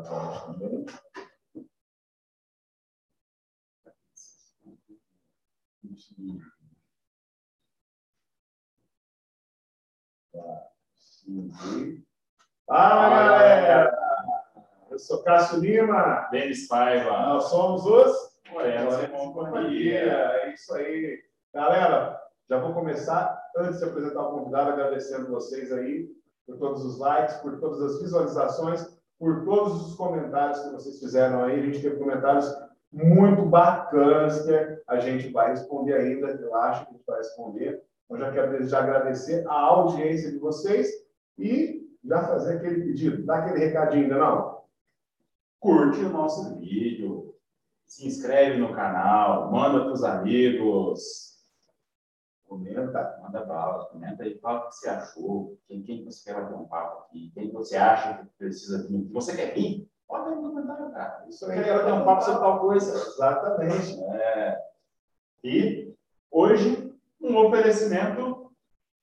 também. Fala, galera! Eu sou Cássio Lima. Denis Paiva. Nós somos os Morenos e Companhia. É isso aí. Galera, já vou começar, antes de apresentar o convidado, agradecendo vocês aí por todos os likes, por todas as visualizações, por todos os comentários que vocês fizeram aí. A gente teve comentários muito bacanas que a gente vai responder ainda, eu acho que a gente vai responder. Então, já quero já agradecer a audiência de vocês e já fazer aquele pedido, dá aquele recadinho ainda não? Curte o nosso vídeo, se inscreve no canal, manda para os amigos, comenta, manda bala, comenta aí, fala o que você achou, quem, quem você quer bater um papo aqui, quem você acha que precisa vir, você quer vir? Pode aí no comentário, cara. Isso aí, quer bater um papo sobre tal coisa. Exatamente. É. E hoje, um oferecimento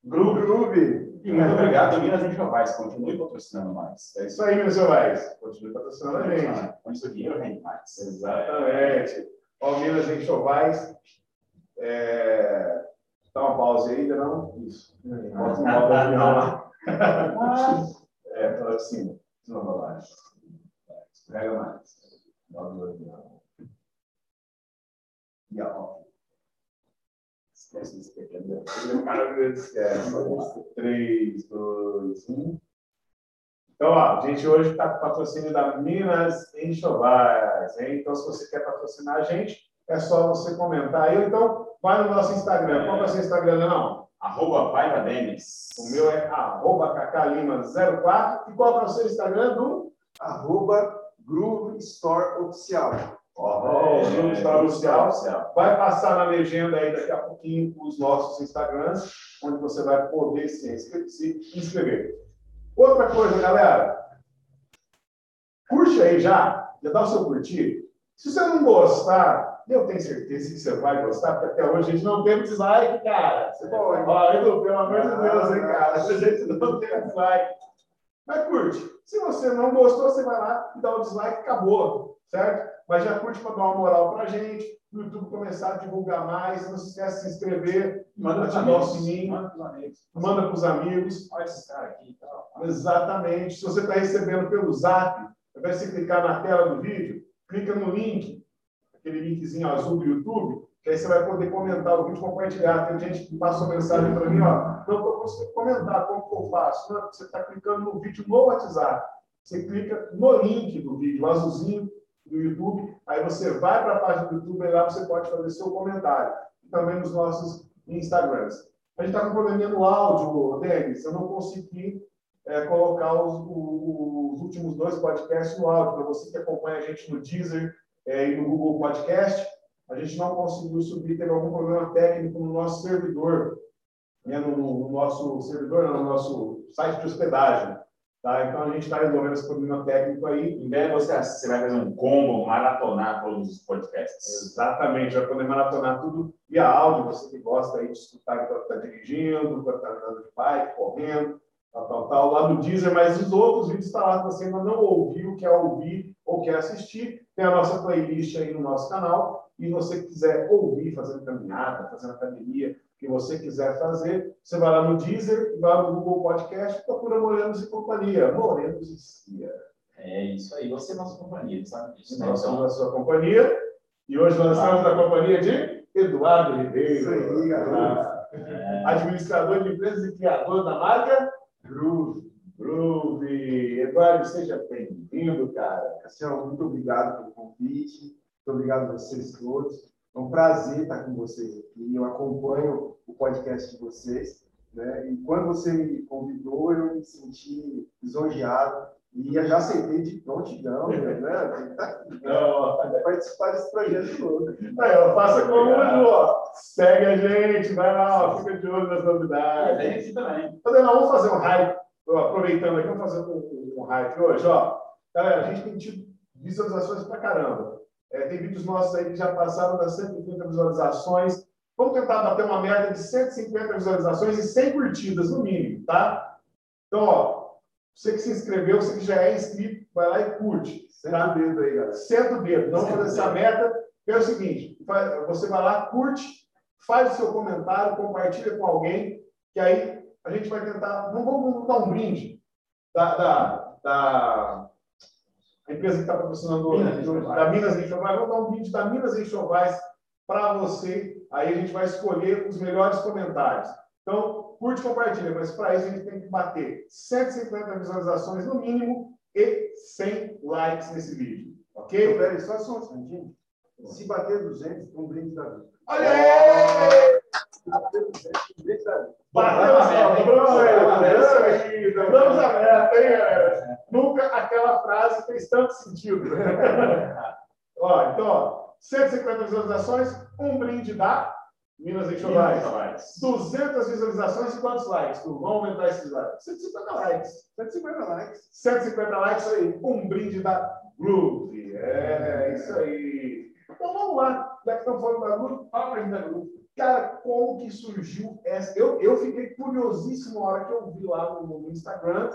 Groove. Groove. E muito obrigado, Minas Enxovais. Continue patrocinando mais. É isso aí, meus jovens. Continue patrocinando a gente. Com isso, o dinheiro rende mais. Exatamente. Ó, Minas Enxovais. É... Dá uma pausa aí, ainda não? Isso. Bota uma pausa É, para cima. Não vai lá. Escorrega mais. Bota o avião. E ó. Esquece desse pequeno. O cara esquece. 3, 2, 1. Então, ó, a gente hoje está com patrocínio da Minas Enxovais. Hein? Então, se você quer patrocinar a gente, é só você comentar aí. Então, vai no nosso Instagram. Qual é o seu Instagram, não? Arroba Paiva Denis. O meu é arroba cacalima04. E qual é o seu Instagram, do? Arroba Groove Store Oficial. Ó, o Groove Store Oficial. Vai passar na legenda aí daqui a pouquinho os nossos Instagrams, onde você vai poder se inscrever. Outra coisa, galera. Curte aí já. Já dá o seu curtir. Se você não gostar, eu tenho certeza que você vai gostar, porque até hoje a gente não tem dislike, cara. Você pode, ó, Edu, pelo amor de Deus, hein, cara. A gente não tem dislike. Mas curte. Se você não gostou, você vai lá e dá o dislike, acabou, certo? Mas já curte para dar uma moral pra gente, no YouTube começar a divulgar mais. Não se esquece de se inscrever, Manda para ativar o sininho, Manda para os amigos. para. Olha esse cara aqui e tal. Exatamente. Se você está recebendo pelo zap, ao invés de você clicar na tela do vídeo, clica no link, aquele linkzinho azul do YouTube, que aí você vai poder comentar o vídeo, compartilhar. Tem gente que passou mensagem para mim, ó, não estou conseguindo comentar, como que eu faço? Não, você está clicando no vídeo no WhatsApp. Você clica no link do vídeo, azulzinho do YouTube, aí você vai para a página do YouTube e lá você pode fazer seu comentário. E também nos nossos Instagrams. A gente está com probleminha no áudio, Denis, eu não consegui é, colocar os, os últimos dois podcasts no áudio. Para você que acompanha a gente no Deezer é, e no Google Podcast, a gente não conseguiu subir, teve algum problema técnico no nosso servidor, né, no, no nosso servidor, no nosso site de hospedagem. Tá? Então a gente está resolvendo esse problema técnico aí. Em breve você, você vai fazer um combo, maratonar todos os podcasts. Exatamente, vai poder maratonar tudo via áudio, você que gosta aí de escutar enquanto está dirigindo, enquanto está andando de bike, correndo, tal, tal, tal, lá no Deezer, mas os outros vídeos estão lá, se você ainda não ouviu, quer ouvir ou quer assistir, tem a nossa playlist aí no nosso canal, e você quiser ouvir, fazendo caminhada, fazendo academia, o que você quiser fazer, você vai lá no Deezer, vai lá no Google Podcast, procura Morenos e Companhia, Morenos e Cia. É isso aí, você é nossa companhia, sabe disso, né? Nós Então, somos a sua companhia, e hoje nós estamos na companhia de Eduardo Ribeiro. Isso aí, é, administrador de empresas e criador da marca Groove. Groove. Eduardo, seja bem-vindo, cara. Cassiano, muito obrigado pelo convite. Muito obrigado a vocês todos. É um prazer estar com vocês aqui. Eu acompanho o podcast de vocês. Né? E quando você me convidou, eu me senti lisonjeado. E eu já aceitei de prontidão, né? Tá aqui, Não, Vai participar desse projeto todo. aí, ó, faça como ó. Segue a gente, vai lá, ó, fica de olho nas novidades. tem aqui também. Então, vamos fazer um hype. Aproveitando aqui, vamos fazer um, um, um hype hoje, ó. Galera, a gente tem tido visualizações pra caramba. É, tem vídeos nossos aí que já passaram das 130 visualizações. Vamos tentar bater uma meta de 150 visualizações e 100 curtidas, no mínimo, tá? Então, ó, Você que se inscreveu, você que já é inscrito, vai lá e curte. Senta o dedo aí, galera. Senta o dedo. Vamos fazer essa meta. É o seguinte: você vai lá, curte, faz o seu comentário, compartilha com alguém, que aí a gente vai tentar. Não vamos dar um brinde da, da, da empresa que está patrocinando da Minas Enxovais. Vamos dar um brinde da Minas Enxovais para você. Aí a gente vai escolher os melhores comentários. Então, curte e compartilha, mas para isso a gente tem que bater 150 visualizações no mínimo e 100 likes nesse vídeo. Ok? Então, peraí, só só um segundinho. Se bater 200, um brinde da vida. Olha aí! Bateu 200, um galera? Nunca aquela frase fez tanto sentido. ó, então, ó, 150 visualizações, um brinde da Minas Enxovais. Enxovais. 200 visualizações e quantos likes? Tu? Vamos aumentar esses likes. 150 likes. 150 likes. 150 likes aí, um brinde da Groove. É, isso aí. Então vamos lá, já que estamos falando da Groove, fala pra gente da Groove. Cara, como que surgiu essa? Eu, eu fiquei curiosíssimo na hora que eu vi lá no, no Instagram.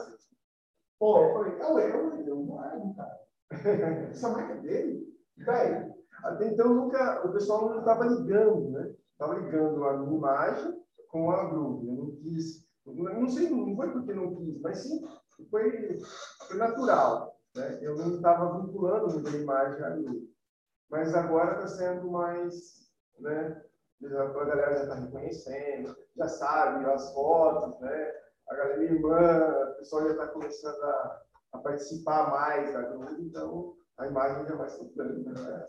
Pô, eu falei, é eu, eu não é, cara. Essa marca é dele? Velho, Até então, nunca, o pessoal não estava ligando, né? Estava ligando a imagem com a Groove. Eu não quis, não sei, não foi porque não quis, mas sim, foi, foi natural. Né? Eu não estava vinculando muito a imagem à Groove. Mas agora está sendo mais, né? A galera já está reconhecendo, já sabe as fotos, né? A galera, minha irmã, o pessoal já está começando a, a participar mais da Groove, então a imagem já vai soltando. Né?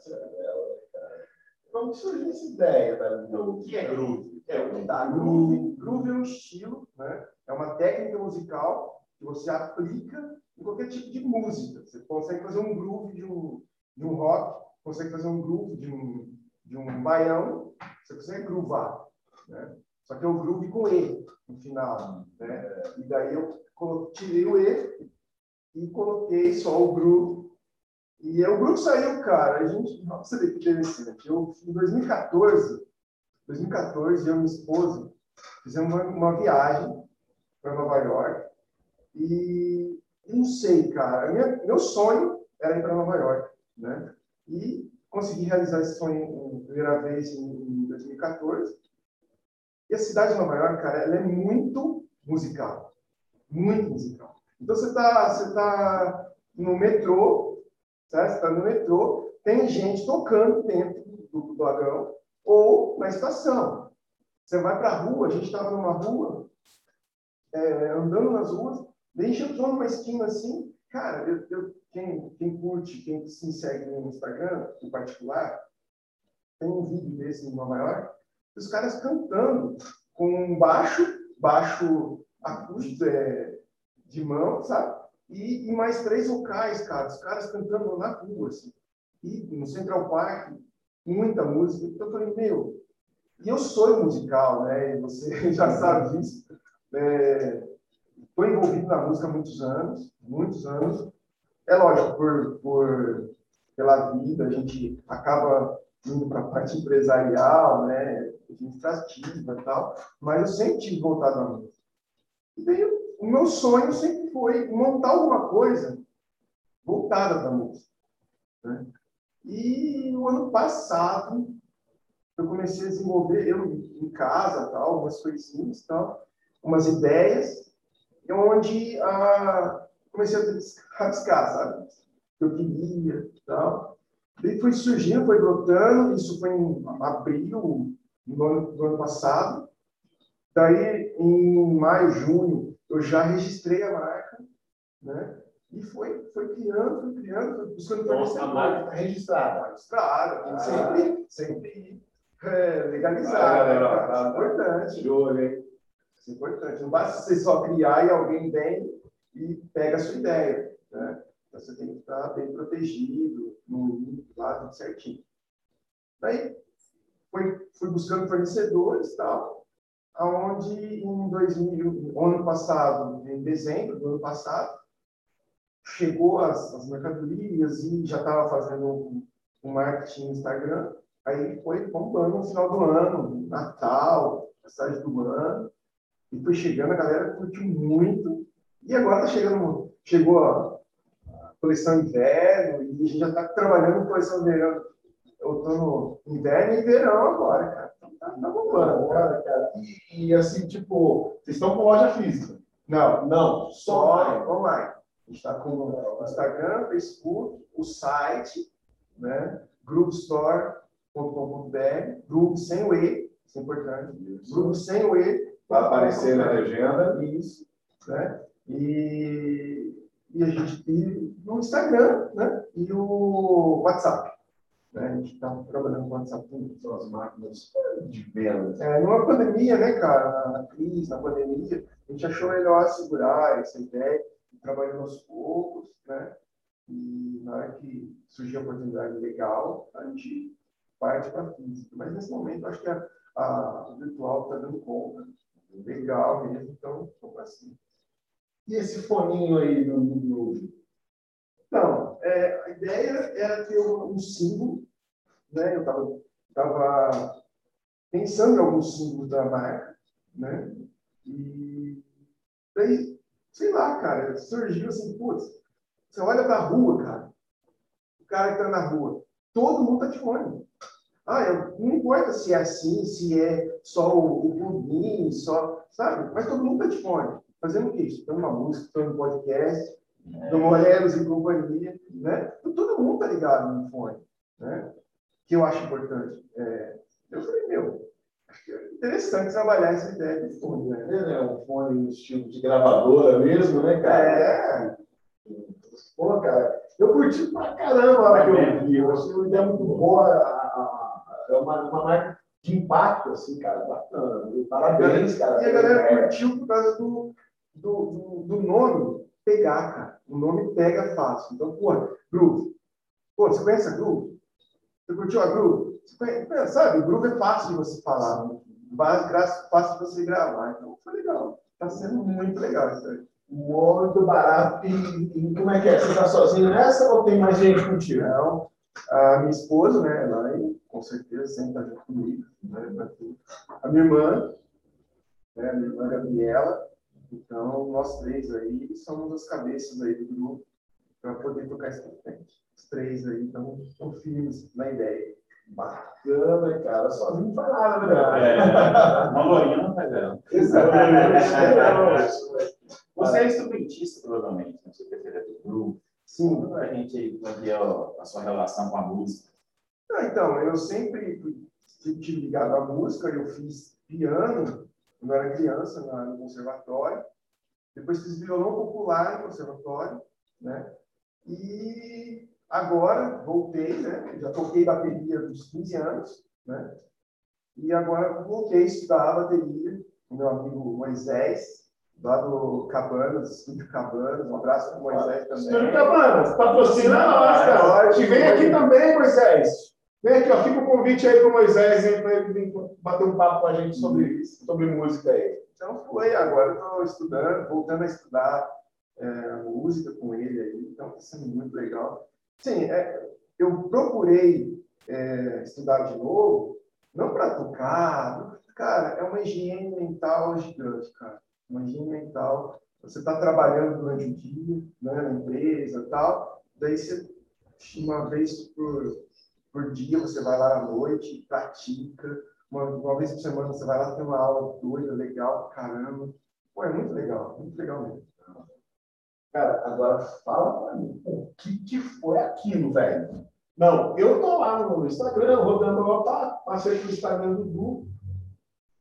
como que surgiu essa ideia da Então, o que é groove? É, o que tá? Groove, groove é um estilo, né? é uma técnica musical que você aplica em qualquer tipo de música. Você consegue fazer um groove de um, de um rock, consegue fazer um groove de um, de um baião, você consegue groovar. Né? Só que é o groove com E no final. Né? E daí eu tirei o E e coloquei só o groove. E o groove saiu, cara. A gente, nossa, que interessante. Eu, em 2014, 2014, eu e minha esposa fizemos uma, uma viagem para Nova York e eu não sei, cara, minha- meu sonho era ir para Nova York, né? E consegui realizar esse sonho primeira vez em, em 2014. E a cidade de Nova York, cara, ela é muito musical, muito musical. Então você tá, você tá no metrô, certo? Você tá no metrô, tem gente tocando dentro do, do vagão ou na estação. Você vai para a rua, a gente estava numa rua, é, andando nas ruas, daí a gente numa esquina assim, cara, eu, eu- quem, quem curte, quem se segue no Instagram, em particular, tem um vídeo desse em Nova York, os caras cantando com um baixo, baixo acústico é, de mão, sabe? E, e mais três vocais, cara, os caras cantando na rua, assim. E no Central Park, muita música. Então eu falei, meu, e eu sou musical, né? E você já sabe disso. Estou envolvido na música há muitos anos, muitos anos. É lógico, por, por pela vida, a gente acaba indo para a parte empresarial, né? administrativa e tal, mas eu sempre tive voltado à música. E daí, o meu sonho sempre foi montar alguma coisa voltada para a música. Né? E o ano passado, eu comecei a desenvolver, eu em casa, tal, algumas coisinhas, tal, umas ideias, onde ah, comecei a rabiscar, sabe? Que eu queria, tal. Daí foi surgindo, foi brotando, isso foi em abril do ano, do ano passado. Daí, em maio, junho, eu já registrei a marca, né? E foi, foi criando, foi criando, foi buscando Então, a fornecedor. marca está registrada. Tem que sempre, sempre é, legalizar. Ah, é importante. Olho, hein? Isso é importante. Não basta você só criar e alguém vem e pega a sua ideia. Né? Então, você tem que estar bem protegido, no tudo certinho. Daí, fui, fui buscando fornecedores e tal, aonde em 2000, ano passado, em dezembro do ano passado, chegou as, as mercadorias e já estava fazendo um, um marketing Instagram. Aí foi bombando no final do ano, Natal, passagem do ano. E foi chegando, a galera curtiu muito. E agora está chegando chegou a coleção inverno e a gente já está trabalhando com coleção verão, outono, inverno e verão agora, cara. Então, tá, tá bombando, cara. cara. E, e, assim, tipo, vocês estão com loja física? Não, Não, só só online. A gente está com o Instagram, Facebook, o site, né? groupstore.com.br, grupo sem o E, isso é importante. Grupo sem o E. vai aparecer na legenda. Isso, né? E, e a gente e no Instagram, né? E o WhatsApp. Né? A gente está trabalhando com o WhatsApp também. São as máquinas de venda. É, numa pandemia, né, cara, na crise, na pandemia, a gente achou melhor segurar essa ideia, trabalhando aos poucos, né? E na hora que surgiu a oportunidade legal, a gente parte para física. Mas nesse momento, acho que a, a virtual está dando conta. Legal mesmo, então, vamos para cima. E esse foninho aí do Groove? Então, é, a ideia era ter um, um símbolo, né? Eu estava tava pensando em alguns símbolos da marca, né? E daí, sei lá, cara, surgiu assim, putz, você olha para a rua, cara, o cara que está na rua, todo mundo está de fone. Ah, eu, não importa se é assim, se é só o, o só, sabe? Mas todo mundo está de fone. Fazendo o quê? Escutando uma música, escutando um podcast, do Morelos e companhia, né? Então, todo mundo tá ligado no fone, né? Que eu acho importante. É, eu falei, meu, acho que é interessante trabalhar essa ideia de fone, né? É, um fone no estilo de gravadora mesmo, né, cara? É, Pô, cara, eu curti pra caramba a hora que eu vi. Eu achei uma ideia muito boa. É uma, uma marca de impacto, assim, cara. Bacana. Parabéns, cara. e a galera curtiu por causa do, do, do, do nome pegar, cara. O nome pega fácil. Então, pô, Groove. Pô, você conhece a Groove? Você curtiu a Groove? Conhece, sabe, o Groove é fácil de você falar. né? Fácil, gra- fácil de você gravar. Então, foi legal. Tá sendo muito legal isso aí. Muito barato. E, e como é que é? Você tá sozinho nessa ou tem mais gente contigo? Então, a minha esposa, né, ela aí, com certeza sempre está junto comigo, né. A minha irmã, né, a minha irmã Gabriela, então nós três aí somos as cabeças aí do grupo para poder tocar isso pra frente. Os três aí estão firmes na ideia. Bacana, cara. Sozinho não faz nada, né? É, uma lourinha não faz ela. Exatamente. Você é instrumentista, provavelmente, né? Você prefere do grupo. Sim. Conta pra gente aí como é que é a sua relação com a música. Ah, então, eu sempre fui- sempre tive ligado à música, eu fiz piano quando eu era criança na- no conservatório, depois fiz violão popular no conservatório, né? E agora voltei, né? Já toquei bateria dos 15 anos, né? E agora voltei a estudar bateria com meu amigo Moisés, lá do Cabanas, Estúdio Cabanas, um abraço para o Moisés também. Estúdio Cabanas, patrocina nós, cara. E vem aqui também, Moisés. Vem aqui, ó, fica o convite aí pro Moisés aí, para ele vir bater um papo com a gente sobre, sobre música aí. Então foi, agora eu estou estudando, voltando a estudar é, música com ele aí, então está sendo muito legal. Sim, é, eu procurei é, estudar de novo, não para tocar, cara, é uma higiene mental gigante, cara. Uma higiene mental. Você está trabalhando durante o dia, né, na empresa e tal, daí você, uma vez por, por dia, você vai lá à noite, pratica, uma, uma vez por semana você vai lá ter uma aula doida, legal, caramba. Pô, é muito legal, muito legal mesmo. Cara, agora fala pra mim, o que, que foi aquilo, velho? Não, eu tô lá no Instagram, rodando lá, passei pro Instagram do Du.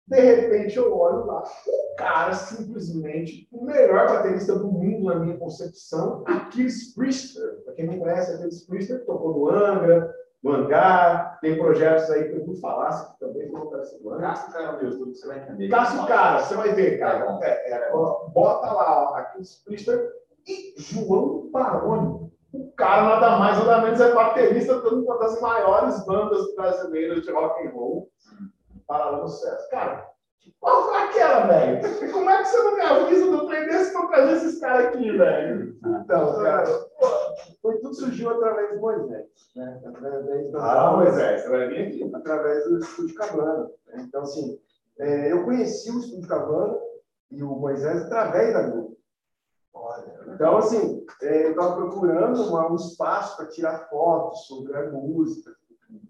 De repente eu olho lá, o cara simplesmente, o melhor baterista do mundo, na minha concepção, Aquiles Priester. Pra quem não conhece, Aquiles Priester tocou no Angra, Hangar, tem projetos aí que eu vou falar, que também vou colocar esse. Caça o cara no YouTube, você vai entender. Caça o cara, você vai ver, cara. É, é, ó, bota lá, ó, Aquiles Priester e João Baroni. O cara nada mais nada menos é baterista de uma das maiores bandas brasileiras de rock and roll. Paralelo sucesso. Cara, qual foi aquela, velho? Como é que você não me avisa do trem desse pra trazer esses caras aqui, velho? Então, cara, foi tudo surgiu através do Moisés, né? Através do Ah, Moisés, vai vir aqui. através do Estúdio Cabana. né? Então, assim, é, eu conheci o Estúdio Cabana e o Moisés através da Globo. Olha, Então, assim, é, eu estava procurando uma, um espaço para tirar fotos sobre a música.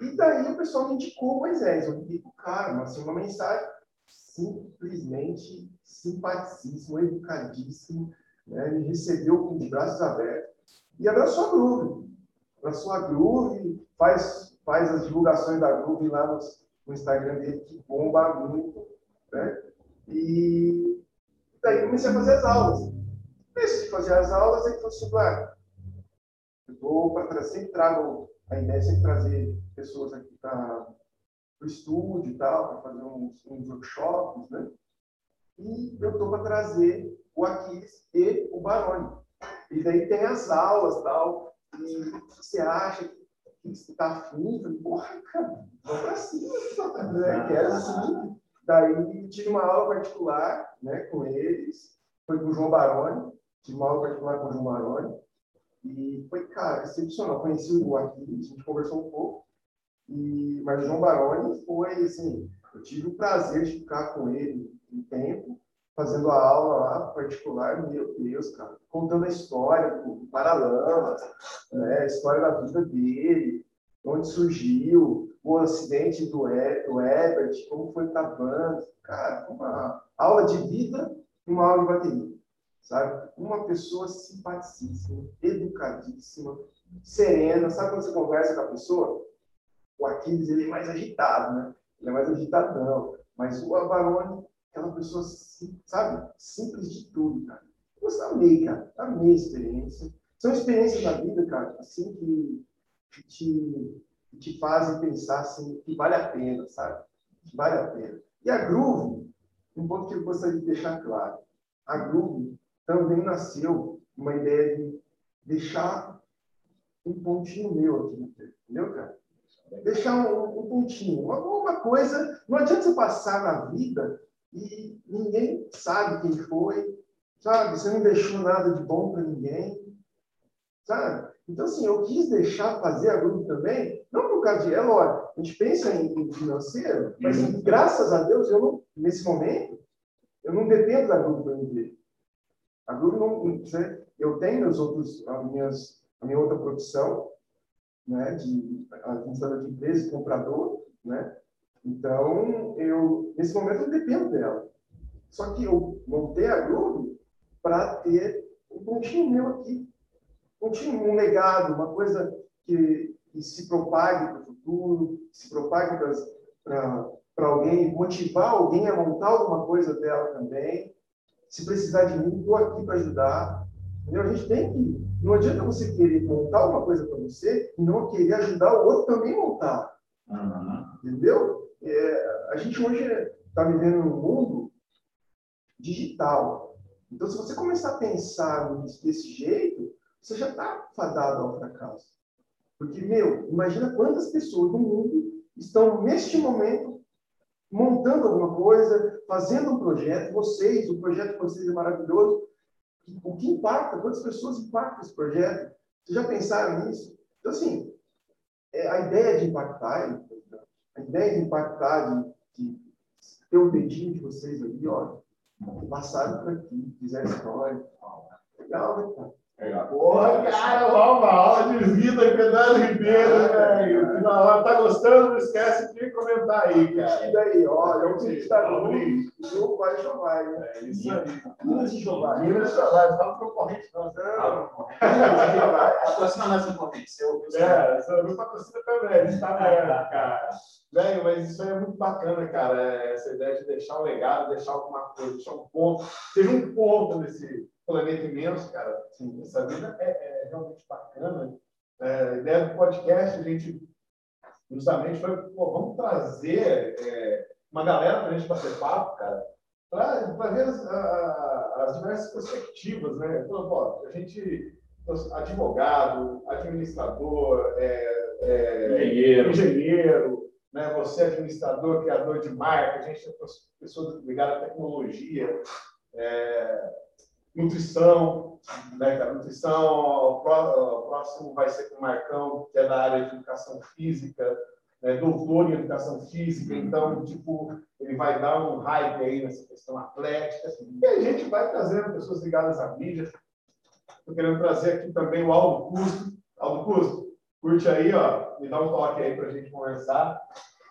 E daí o pessoal me indicou o Moisés. Eu para o cara, assim, uma mensagem simplesmente simpaticíssimo, educadíssimo. Né? Me recebeu com os braços abertos e abraçou a Groove. Abraçou a Groove, faz, faz as divulgações da Groove lá no, no Instagram dele, que bomba muito. Né? E daí comecei a fazer as aulas. Comecei a fazer as aulas e falei assim, ah, eu vou para sempre trago a ideia é sempre trazer pessoas aqui para o estúdio e tal, para fazer uns, uns workshops, né? E eu estou para trazer o Aquiles e o Baroni. E daí tem as aulas tal. E o que você acha que você está afim? Eu porra, cara, vamos para cima. Né? Quero assim. Daí tive uma aula particular né, com eles. Foi com o João Baroni. Tive uma aula particular com o João Baroni. E foi, cara, excepcional. Conheci o Aquiles, a gente conversou um pouco. E, mas o João Baroni foi, assim, eu tive o prazer de ficar com ele um tempo, fazendo a aula lá particular, meu Deus, cara, contando a história do Paralamas, né, a história da vida dele, onde surgiu, o acidente do, e, do Ebert, como foi banda, cara, uma aula de vida e uma aula de bateria, sabe? Uma pessoa simpaticíssima, educadíssima, serena, sabe quando você conversa com a pessoa? O Aquiles, ele é mais agitado, né? Ele é mais agitadão, mas o Avarone aquela pessoa, sabe, simples de tudo, cara. Eu amei, cara. Amei a experiência. São experiências da vida, cara, assim, que, te, te fazem pensar, assim, que vale a pena, sabe? Que vale a pena. E a Groove, um ponto que eu gostaria de deixar claro. A Groove também nasceu uma ideia de deixar um pontinho meu aqui, entendeu, cara? Deixar um, um pontinho, uma, uma coisa. Não adianta você passar na vida e ninguém sabe quem foi, sabe? Você não deixou nada de bom para ninguém, sabe? Então, assim, eu quis deixar fazer a grupo também, não por causa de, é lógico, a gente pensa em, financeiro, mas uhum. graças a Deus, eu não, nesse momento, eu não dependo da grupo para viver. A grupo não, eu tenho meus outros, as minhas, a minha outra profissão, né, de administrador de empresa, comprador, né, então, eu, nesse momento, eu dependo dela. Só que eu montei a Groove para ter um pontinho meu aqui. Um pontinho, um legado, uma coisa que, que se propague para o futuro, se propague para alguém, motivar alguém a montar alguma coisa dela também. Se precisar de mim, estou aqui para ajudar. Entendeu? A gente tem que. Não adianta você querer montar alguma coisa para você e não querer ajudar o outro também a montar. Uhum. Entendeu? É, a gente hoje está vivendo num mundo digital. Então, se você começar a pensar desse jeito, você já está fadado ao fracasso. Porque, meu, imagina quantas pessoas no mundo estão, neste momento, montando alguma coisa, fazendo um projeto. Vocês, o projeto de vocês é maravilhoso. O que impacta? Quantas pessoas impactam esse projeto? Vocês já pensaram nisso? Então, assim, é, a ideia de impactar, a ideia de impactar, de, de ter um dedinho de vocês ali, ó, passaram por aqui, fizeram história. Legal, né, cara? Porra, cara, uma aula de vida em Pedro Ribeiro, velho. Tá gostando? Não esquece de comentar aí, cara. E daí, olha, o que está o jogo vai chover, né? É isso aí. Minas de Jeová. Minas de Jeová, não fala concorrente, não. Patrocina mais concorrente. É, seu patrocina também, está vendo, cara. Velho, mas isso aí é muito bacana, cara. Essa ideia de deixar um legado, deixar alguma coisa, deixar um ponto. Seja um ponto nesse planeta imenso, cara. Sim, essa vida é, é realmente bacana. É, a ideia do podcast, a gente justamente foi, pô, vamos trazer é, uma galera para a gente bater papo, cara, para ver as, a, as, diversas perspectivas, né? Então, pô, a gente, advogado, administrador, é, é, engenheiro, engenheiro né? você administrador, criador de marca, a gente é pessoas ligadas à tecnologia, é, nutrição, né, cara? Nutrição, o próximo vai ser com o Marcão, que é da área de educação física, né, doutor em educação física, então, tipo, ele vai dar um hype aí nessa questão atlética, e a gente vai trazendo pessoas ligadas à mídia, Estou querendo trazer aqui também o Aldo Custo. Aldo Custo, curte aí, ó, me dá um toque aí para a gente conversar.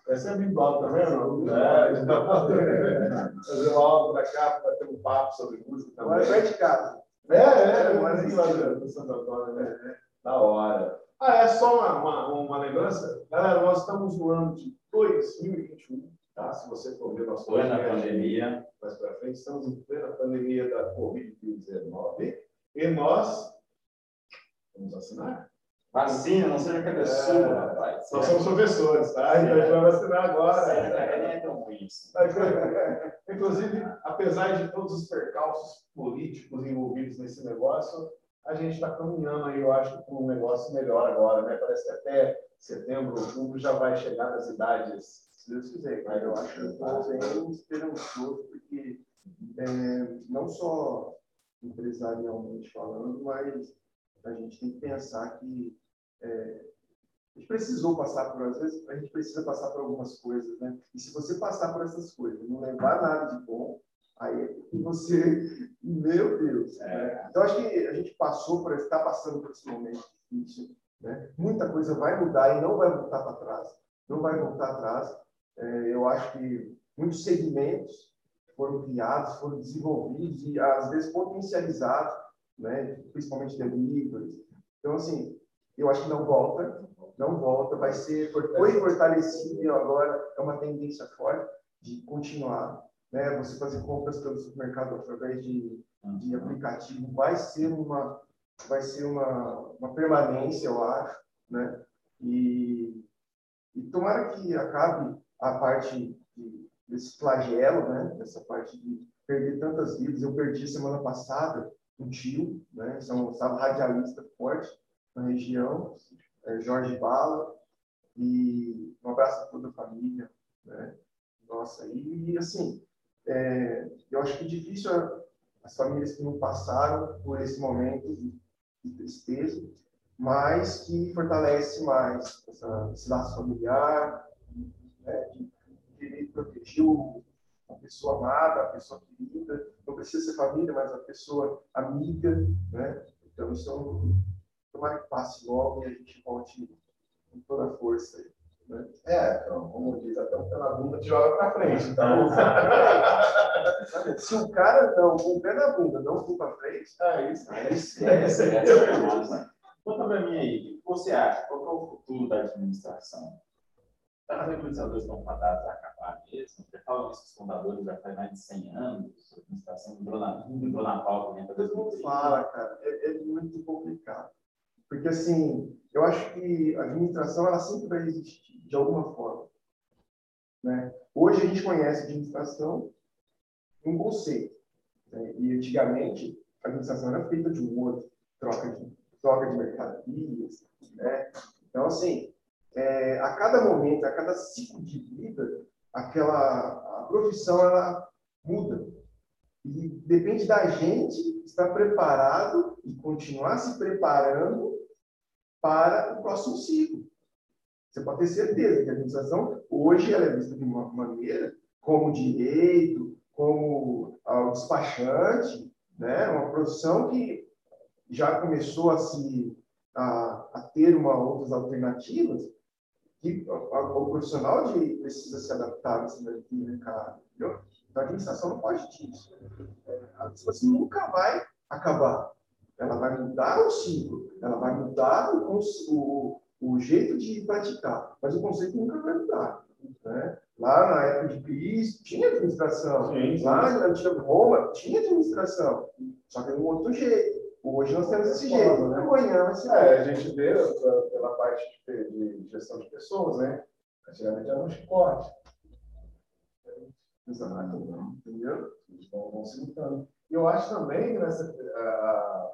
Essa é a Bimbaldo, tá vendo? É, então, trazer o Aldo para cá para ter um papo sobre música também. Vai de casa. É, é, mas aqui lá do Santo Antônio, né? Da hora. Ah, é só uma, uma, uma lembrança? Galera, nós estamos no ano de 2021, tá? Se você for ver nosso Foi na pandemia. Mais para frente, estamos em plena pandemia da Covid-19 e nós vamos assinar. Vacina, não seja cabeçudo, É. rapaz. Nós somos professores, tá? Então a gente vai vacinar agora. Nem é tão ruim isso. Inclusive, apesar de todos os percalços políticos envolvidos nesse negócio, a gente está caminhando aí, eu acho, para um negócio melhor agora, né? Parece que até setembro, outubro já vai chegar nas idades. Se Deus quiser, cara, eu acho que estou bem esperançoso, porque é, não só empresarialmente falando, mas a gente tem que pensar que é, a gente precisou passar por, às vezes, a gente precisa passar por algumas coisas, né? E se você passar por essas coisas não levar nada de bom, aí é você, meu Deus. né? Então, acho que a gente passou por, está passando por esse momento difícil, né? Muita coisa vai mudar e não vai voltar para trás, não vai voltar atrás. É, eu acho que muitos segmentos foram criados, foram desenvolvidos e às vezes potencializados, né? Principalmente deliveries. Então, assim, eu acho que não volta, não volta, vai ser, foi fortalecido e agora é uma tendência forte de continuar, né? Você fazer compras pelo supermercado através de, de aplicativo vai ser uma, vai ser uma, uma permanência, eu acho, né? E, e tomara que acabe a parte de, desse flagelo, né? Dessa parte de perder tantas vidas. Eu perdi semana passada um tio, né? São estava radialista forte na região, é, Jorge Bala, e um abraço a toda a família, né? Nossa, e, e, assim, é, eu acho que difícil as famílias que não passaram por esse momento de, de tristeza, mas que fortalece mais essa, esse laço familiar, né? de querer proteger o- a pessoa amada, a pessoa querida, não precisa ser família, mas a pessoa amiga, né? Então, isso é um, tomara que passe logo e a gente volte com toda a força. aí, Né? É, então, como diz, até o pé na bunda te joga para frente. Então, Sabe? Se o cara não, com o pé na bunda, não for para frente, é isso. aí Esquece, esquece. essa é nossa. Conta pra mim aí, o que você acha? Qual que é o futuro da administração? Os administradores estão fadados a acabar mesmo? Já falam isso os fundadores já faz mais de 100 anos, a administração entrou na, entrou na pauta dentro da Todo mundo fala, cara, é, é muito complicado. Porque, assim, eu acho que a administração, ela sempre vai existir, de alguma forma. Né? Hoje a gente conhece a administração um conceito. Né? E, antigamente, a administração era feita de um outro, troca de, troca de mercadorias, né? Então, assim, é, a cada momento, a cada ciclo de vida, aquela a profissão, ela muda. E depende da gente estar preparado e continuar se preparando para o próximo ciclo. Você pode ter certeza que a administração, hoje, ela é vista de uma maneira como direito, como ah, despachante, né? uma profissão que já começou a se a, a ter uma outras alternativas que a- a- o profissional de, precisa se adaptar a esse mercado, entendeu? Então, a administração não pode disso. É, A administração nunca vai acabar. Ela vai mudar o ciclo, ela vai mudar o, o, o jeito de praticar, mas o conceito nunca vai mudar. Né? Lá na época de Cristo, tinha administração. Sim, sim. Lá na antiga Roma, tinha administração. Só que de um outro jeito. Hoje nós temos esse jeito. Forma, né? Amanhã vai ser É, a gente vê pela parte de, gestão de pessoas, né? Antigamente era um chicote. Exato. Entendeu? Eles vão, se lutando. E eu acho também, nessa, ah,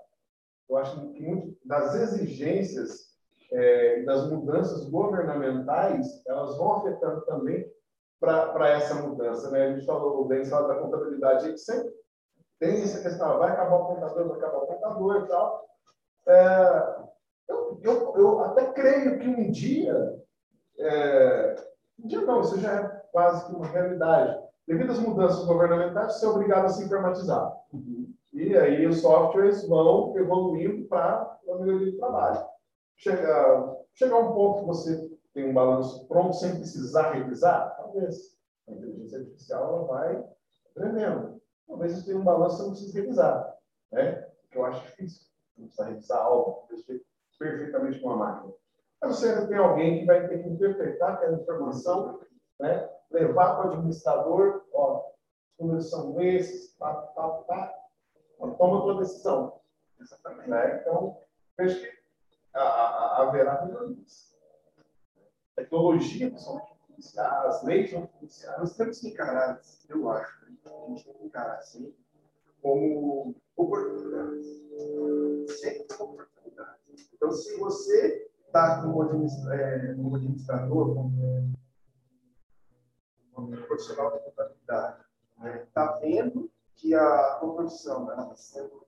eu acho que muito das exigências eh, e das mudanças governamentais, elas vão afetando também para essa mudança. Né? A gente falou, o Denis da contabilidade, gente sempre tem essa questão, ah, vai acabar o contador, vai acabar o contador e tal. É, eu, eu, eu até creio que um dia, é, um dia não, isso já é quase que uma realidade. Devido às mudanças governamentais, você é obrigado a se informatizar. E aí os softwares vão evoluindo para a melhoria do trabalho. Chega, chegar um ponto que você tem um balanço pronto sem precisar revisar, talvez. A inteligência artificial ela vai aprendendo. Talvez você tenha um balanço que não precisa revisar. Né? Que eu acho difícil. Não precisa revisar algo, perfeitamente com a máquina. Mas você tem alguém que vai ter que interpretar aquela informação, né? levar para o administrador, ó, os números são esses, tá, tá, tá. Toma a tua decisão. Exatamente. Né? Então, vejo que haverá melhorias. Tecnologia, principalmente, as leis vão influenciar. Nós temos que encarar, eu acho, né? a gente tem que encarar assim, como oportunidades. Sempre oportunidades. Então, se você está como, é, como administrador, como, como profissional de contabilidade, está né? Tá vendo que a profissão está sendo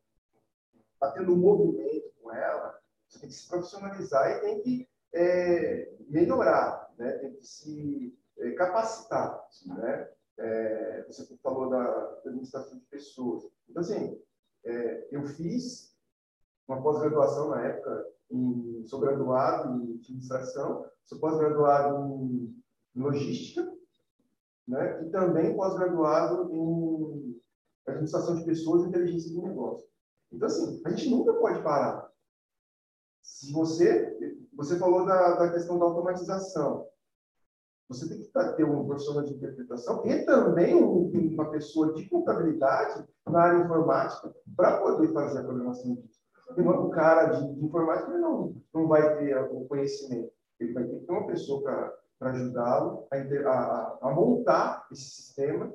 tá tendo um movimento com ela, você tem que se profissionalizar e tem que é, melhorar, né? tem que se é, capacitar. Né? É, você falou da administração de pessoas. Então, assim, é, eu fiz uma pós-graduação na época, em, sou graduado em administração, sou pós-graduado em logística, né? e também pós-graduado em administração de pessoas e inteligência de negócio. Então, assim, a gente nunca pode parar. Se você, você falou da, da questão da automatização, você tem que ter um profissional de interpretação e também uma pessoa de contabilidade na área informática para poder fazer a programação disso. Porque o cara de, de informática não, não vai ter o conhecimento. Ele vai ter que ter uma pessoa para ajudá-lo a, a, a, montar esse sistema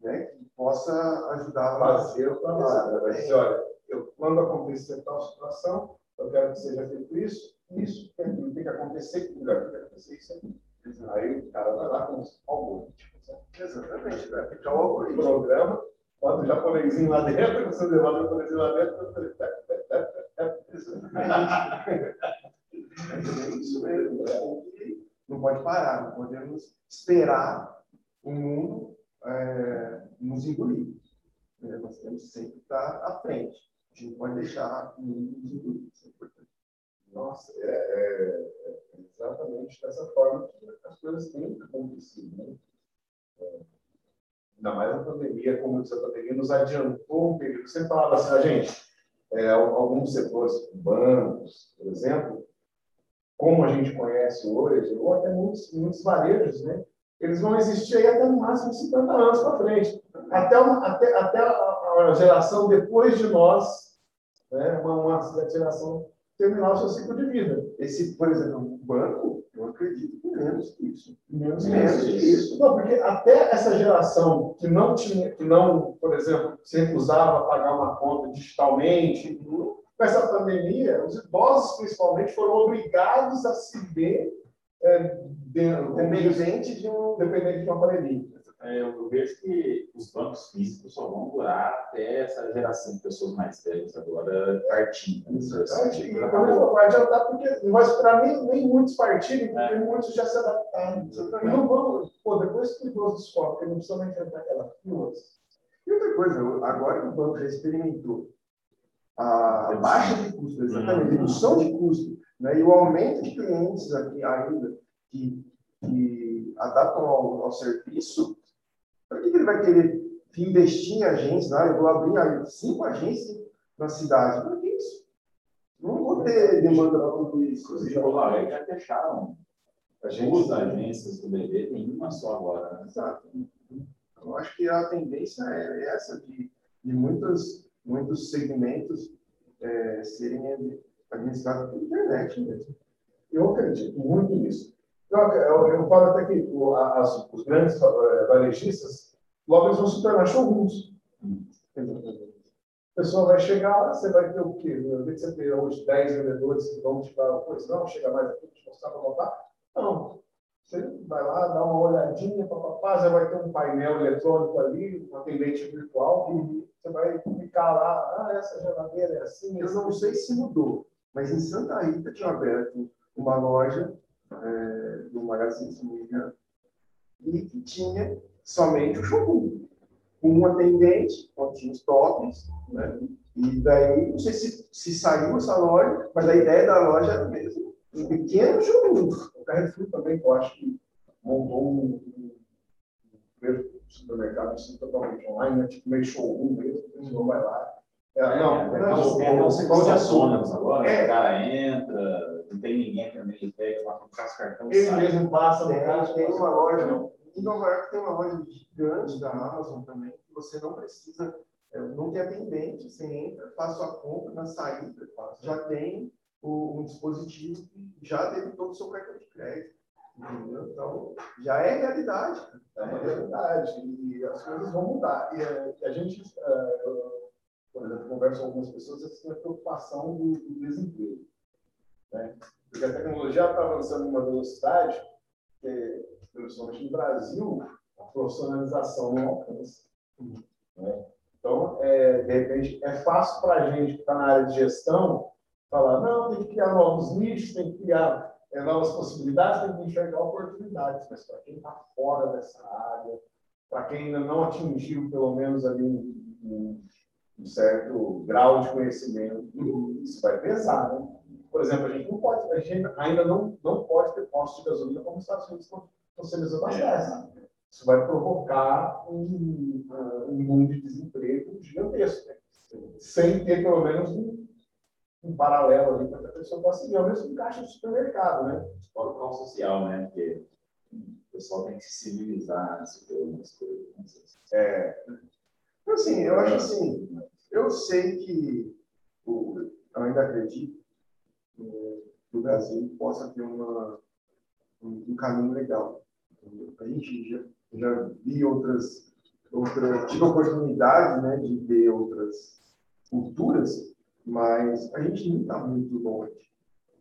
né, que possa ajudar a fazer o trabalho. Vai dizer, olha, eu, quando acontecer tal situação, eu quero que seja feito isso, isso, tem que acontecer, lugar tem que acontecer isso aqui. Aí o cara vai lá com os algoritmos. Né? Exatamente, vai ficar o algoritmo. programa, bota o japonesinho lá dentro, você leva o japonesinho lá dentro, é isso mesmo. Não pode parar, não podemos esperar o mundo é, nos engolir. É, nós temos sempre que estar à frente. A gente não pode deixar mundo nos engolir. Isso é importante. Nossa, é, é, é, exatamente dessa forma que as coisas têm acontecido. Né? É, ainda mais a pandemia, como disse, a pandemia nos adiantou um período. Você falava assim, a gente, é, alguns setores, bancos, por exemplo, como a gente conhece hoje, ou até muitos, muitos varejos, né? Eles vão existir aí até no máximo 50 anos para frente. Até, até, até a, geração depois de nós, né? uma, uma geração terminar o seu ciclo de vida. Esse, por exemplo, o banco, eu acredito que menos que isso. Menos, menos que isso. Não, porque até essa geração que não tinha, que não, por exemplo, se recusava a pagar uma conta digitalmente, com essa pandemia, os idosos principalmente foram obrigados a se ver é, dependente de um dependente de um aparelhinho. É, eu vejo que os bancos físicos só vão durar até essa geração de pessoas mais velhas agora partindo. Assim, vai adiantar porque não vai esperar nem, nem muitos partirem, porque é. muitos já se adaptaram. E não vão, pô, depois que o idoso descobre que não precisa mais enfrentar aquela fila. E outra coisa, agora que o banco já experimentou a baixa de custo, exatamente, a redução de custo, né, e o aumento de clientes aqui ainda que, que adaptam ao, ao serviço, para que, que ele vai querer investir em agências? Ah, eu vou abrir cinco agências na cidade. Para que isso? Não vou ter demanda para tudo isso. Inclusive, lá, já fecharam duas agências do BB, tem uma só agora. Né? Exato. Eu acho que a tendência é essa de, de muitos, muitos segmentos é, serem administrados pela internet mesmo. Eu acredito muito nisso. Eu, eu, eu falo até que o, as, os grandes uh, varejistas, logo eles vão se tornar showrooms. A pessoa vai chegar lá, você vai ter o quê? Em vez de você ter hoje 10 vendedores que vão te dar, pois não, chega mais aqui, te mostrar para montar. Não. Você vai lá, dá uma olhadinha, papapá, você vai ter um painel eletrônico ali, um atendente virtual, e você vai clicar lá, ah, essa geladeira é assim. Eu não sei se mudou, mas em Santa Rita tinha aberto uma loja é, do Magazine, e que tinha somente o com um atendente, continha os toppings, né? E daí, não sei se, se saiu essa loja, mas a ideia da loja era mesmo um pequeno jogo. O Carrefour também, que eu acho que montou um, um supermercado assim, totalmente online, né? tipo meio showroom mesmo, a pessoa vai lá. É, não, é, não, é, não, você qual de autônomos agora, é. o cara entra, não tem ninguém também ele pega, passa os cartões. Ele mesmo passa no caixa. Tem uma loja, não. Em Nova York tem uma loja gigante da Amazon também, que você não precisa, é, não tem atendente, você entra, faz sua compra, na saída, já tem o, um dispositivo que já teve todo o seu cartão de crédito. Entendeu? Então, já é realidade. É uma realidade. E as coisas vão mudar. E a, a gente, uh, por exemplo, conversa com algumas pessoas, eles têm a preocupação do, do desemprego. Né? Porque a tecnologia está avançando em uma velocidade que, principalmente no Brasil, a profissionalização não alcança. Né? Então, é, de repente, é fácil para a gente que está na área de gestão falar, não, tem que criar novos nichos, tem que criar é, novas possibilidades, tem que enxergar oportunidades. Mas para quem está fora dessa área, para quem ainda não atingiu, pelo menos, ali um, um, um certo grau de conhecimento, isso vai pesar, né? Por exemplo, a gente não pode, a gente ainda não, não pode ter postos de gasolina como os Estados Unidos estão as é. Isso vai provocar um, um mundo de desemprego gigantesco, né? sem ter pelo menos um, um paralelo ali para que a pessoa possa ir, ao mesmo caixa de supermercado, né? Fora o social, né? Porque o pessoal tem que se civilizar, se ter algumas coisas. É. Assim, eu acho assim, eu sei que eu ainda acredito que o Brasil possa ter uma, um, caminho legal. A gente já, já vi outras, outras tive a oportunidade né, de ver outras culturas, mas a gente não está muito longe.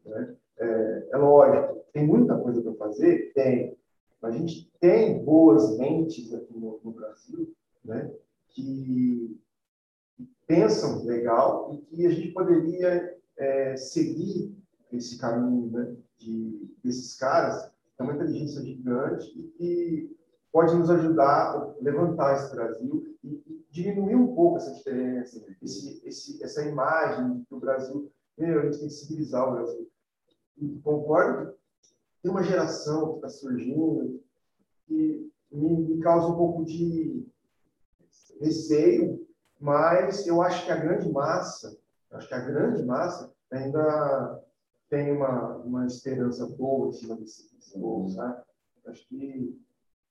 Né? É, é lógico, tem muita coisa para fazer? Tem. A gente tem boas mentes aqui no, no Brasil né, que pensam legal e que a gente poderia é, seguir esse caminho né, de, desses caras, é uma inteligência gigante e que pode nos ajudar a levantar esse Brasil e, diminuir um pouco essa diferença, esse, esse, essa imagem que o Brasil, meu, a gente tem que civilizar o Brasil. E concordo tem uma geração que está surgindo que me, me causa um pouco de receio, mas eu acho que a grande massa, acho que a grande massa ainda tem uma, uma esperança boa em cima desse, sabe? Acho que,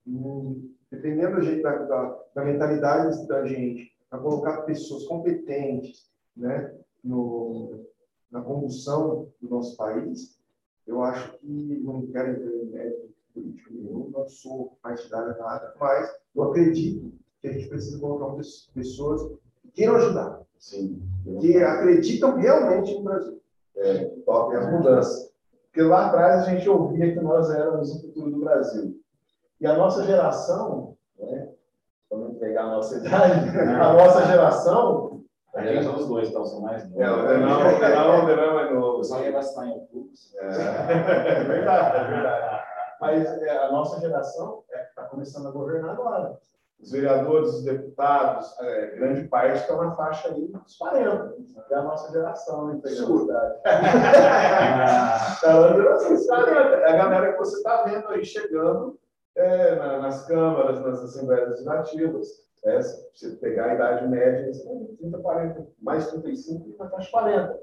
hum, dependendo do jeito da, da, da, mentalidade da gente, para colocar pessoas competentes né, no, na condução do nosso país, eu acho que não quero entrar em mérito político nenhum, não sou partidário nada, mas eu acredito que a gente precisa colocar pessoas que queiram ajudar, Sim. que acreditam realmente no Brasil é, top as mudanças. Porque lá atrás a gente ouvia que nós éramos o futuro do Brasil. E a nossa geração, né, vamos pegar a nossa idade, a nossa geração. A gente são os dois, então são mais novos. É, o Denão, é mais novo. Só ia vacinar em outubro. É, é verdade, é verdade. Mas é, a nossa geração está é, tá começando a governar agora. Os vereadores, os deputados, é, grande parte estão na faixa aí dos 40, é a nossa geração, né? Está na geração dos 40. É a galera que você está vendo aí chegando é, na, nas câmaras, nas assembleias legislativas. É, se você pegar a idade média, você tem 30, 40, mais 35 e na faixa 40.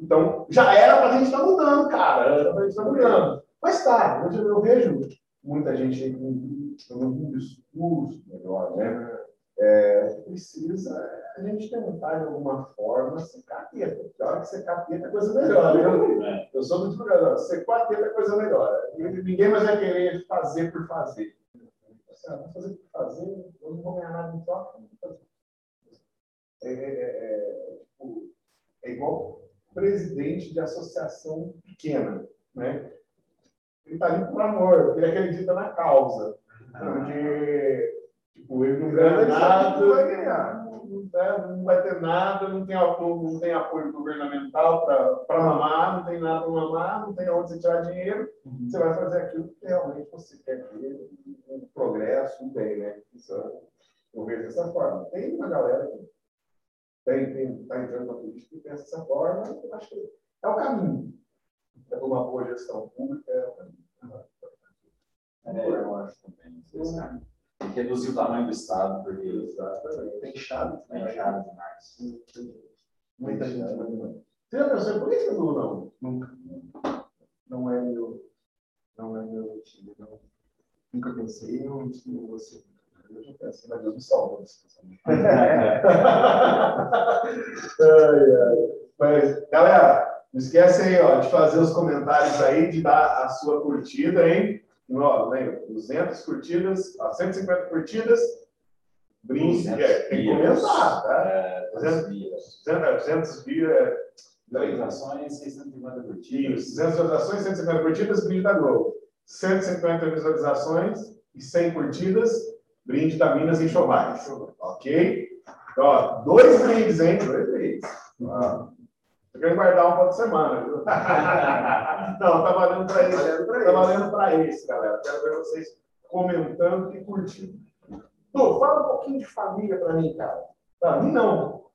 Então, já era para a gente estar tá mudando, cara. Era para a gente estar tá mudando. Mas tá, eu, eu vejo muita gente aí com um discurso melhor, né? É, precisa a gente tentar, de alguma forma, ser capeta. A hora que ser capeta é coisa melhor. Eu, é. eu sou muito jogador. Ser capeta é coisa melhor. Ninguém mais vai querer fazer por fazer. Assim, ah, vou fazer por fazer, eu não vou ganhar nada em troca. É, é, é, tipo, é igual presidente de associação pequena. Né? Ele está ali por amor, ele acredita na causa. Porque tipo, ele não ganha nada, não vai ganhar. Não, não vai ter nada, não tem apoio, não tem apoio governamental para mamar, não tem nada para mamar, não tem onde você tirar dinheiro. Uhum. Você vai fazer aquilo que realmente você quer ver, um progresso, um bem, né? Isso é Eu vejo dessa forma. Tem uma galera que tem, tem, tá entrando na política e pensa dessa forma, eu acho que é o caminho. É uma boa gestão pública, é. É, eu acho também. Tem que reduzir o tamanho do Estado, porque Exatamente. Tem chave. está inchado demais. Muita gente vai. Você já pensou em política, Lu, não? Nunca. Não é meu. Não é meu time, não. Nunca pensei, não não você. Eu já pensei, mas Deus me desse pensamento. ai. Mas, galera, não esquece aí, ó, de fazer os comentários aí, de dar a sua curtida, hein? Ó, lembra, 200 curtidas, ó, 150 curtidas, brinde, 200 é, tem que comentar, tá? É, 200 vias. 200, 200 views, é, Visualizações, 650 curtidas. Isso, 200 visualizações, 150 curtidas, brinde da Globo. 150 visualizações e 100 curtidas, brinde da Minas Enxovais. Ok? Então, ó, dois brindes, hein? Dois brindes. Ó, Eu quero guardar um por semana, viu? Não, tá valendo para esse. Tá valendo para esse, galera. Quero ver vocês comentando e curtindo. Du, fala um pouquinho de família para mim, cara. Para mim, não.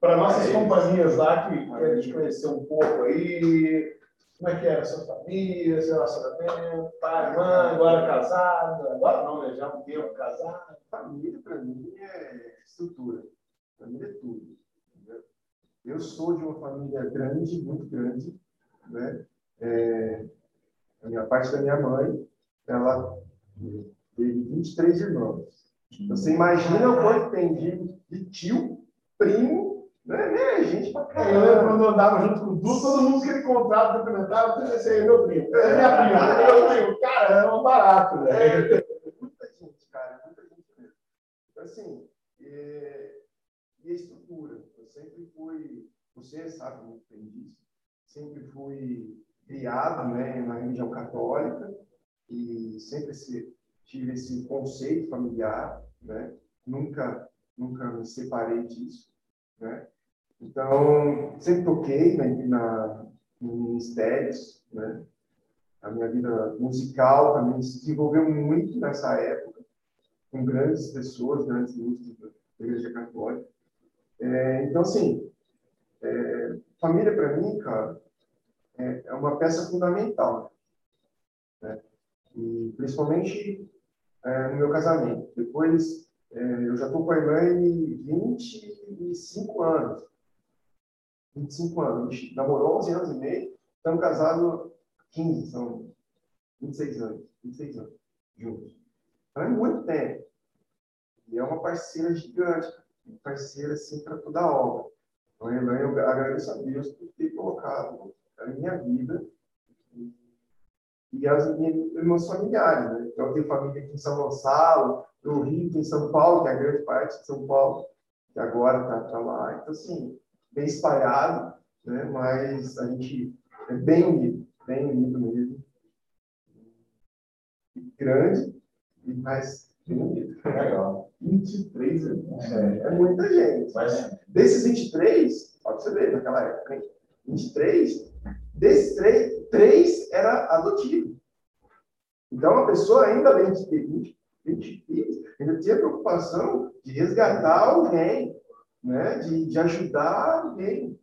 Para nossas Aí. companhias lá, que querem te conhecer um pouco aí. Como é que era a sua família, seu relacionamento, pai, mãe, agora casado. Agora não, né? Já um tempo casado. Família, para mim, é estrutura. Família é tudo. Eu sou de uma família grande, muito grande. Né? É, a minha parte da minha mãe, ela teve 23 irmãos. Então, Você imagina o quanto tem de, de tio, primo, né? né? Gente pra É, Eu lembro caramba. quando eu andava junto com o Du, todo mundo que ele encontrava, cumprimentava, esse aí é meu primo. É minha prima, é meu primo. Cara, era um barato, né? É, muita gente, cara, muita gente mesmo. Então, assim, é, e a estrutura. Eu sempre fui, você sabe muito bem disso, sempre fui criado né, na religião católica e sempre esse, tive esse conceito familiar, né? Nunca, nunca me separei disso, né? Então, sempre toquei na, na, em ministérios, né? A minha vida musical também se desenvolveu muito nessa época, com grandes pessoas, grandes músicos da Igreja Católica. É, então, assim, é, família para mim, cara, é, é uma peça fundamental. Né? E principalmente é, no meu casamento. Depois, é, eu já estou com a Elaine 25 anos. 25 anos. A gente namorou 11 anos e meio, estamos casados 15, são 26 anos. 26 anos juntos. Então é muito tempo. E é uma parceira gigante, uma parceira assim para toda a obra. Então, a Elaine, eu agradeço a Deus por ter colocado a minha vida e- as minhas meus familiares. Né? Então, eu tenho família aqui em São Gonçalo, no Rio, em São Paulo, que é a grande parte de São Paulo, que agora está lá. Então, assim, bem espalhado, né? mas a gente é bem unido, bem unido mesmo. Grande, mais bem unido. Legal. 23 anos. É, é muita gente. Mas Desses 23, pode você ver, naquela época, hein? 23, desses três, três era adotivo. Então, uma pessoa ainda, além de ter 20, 20 filhos, ainda tinha preocupação de resgatar alguém, né? de, de ajudar alguém.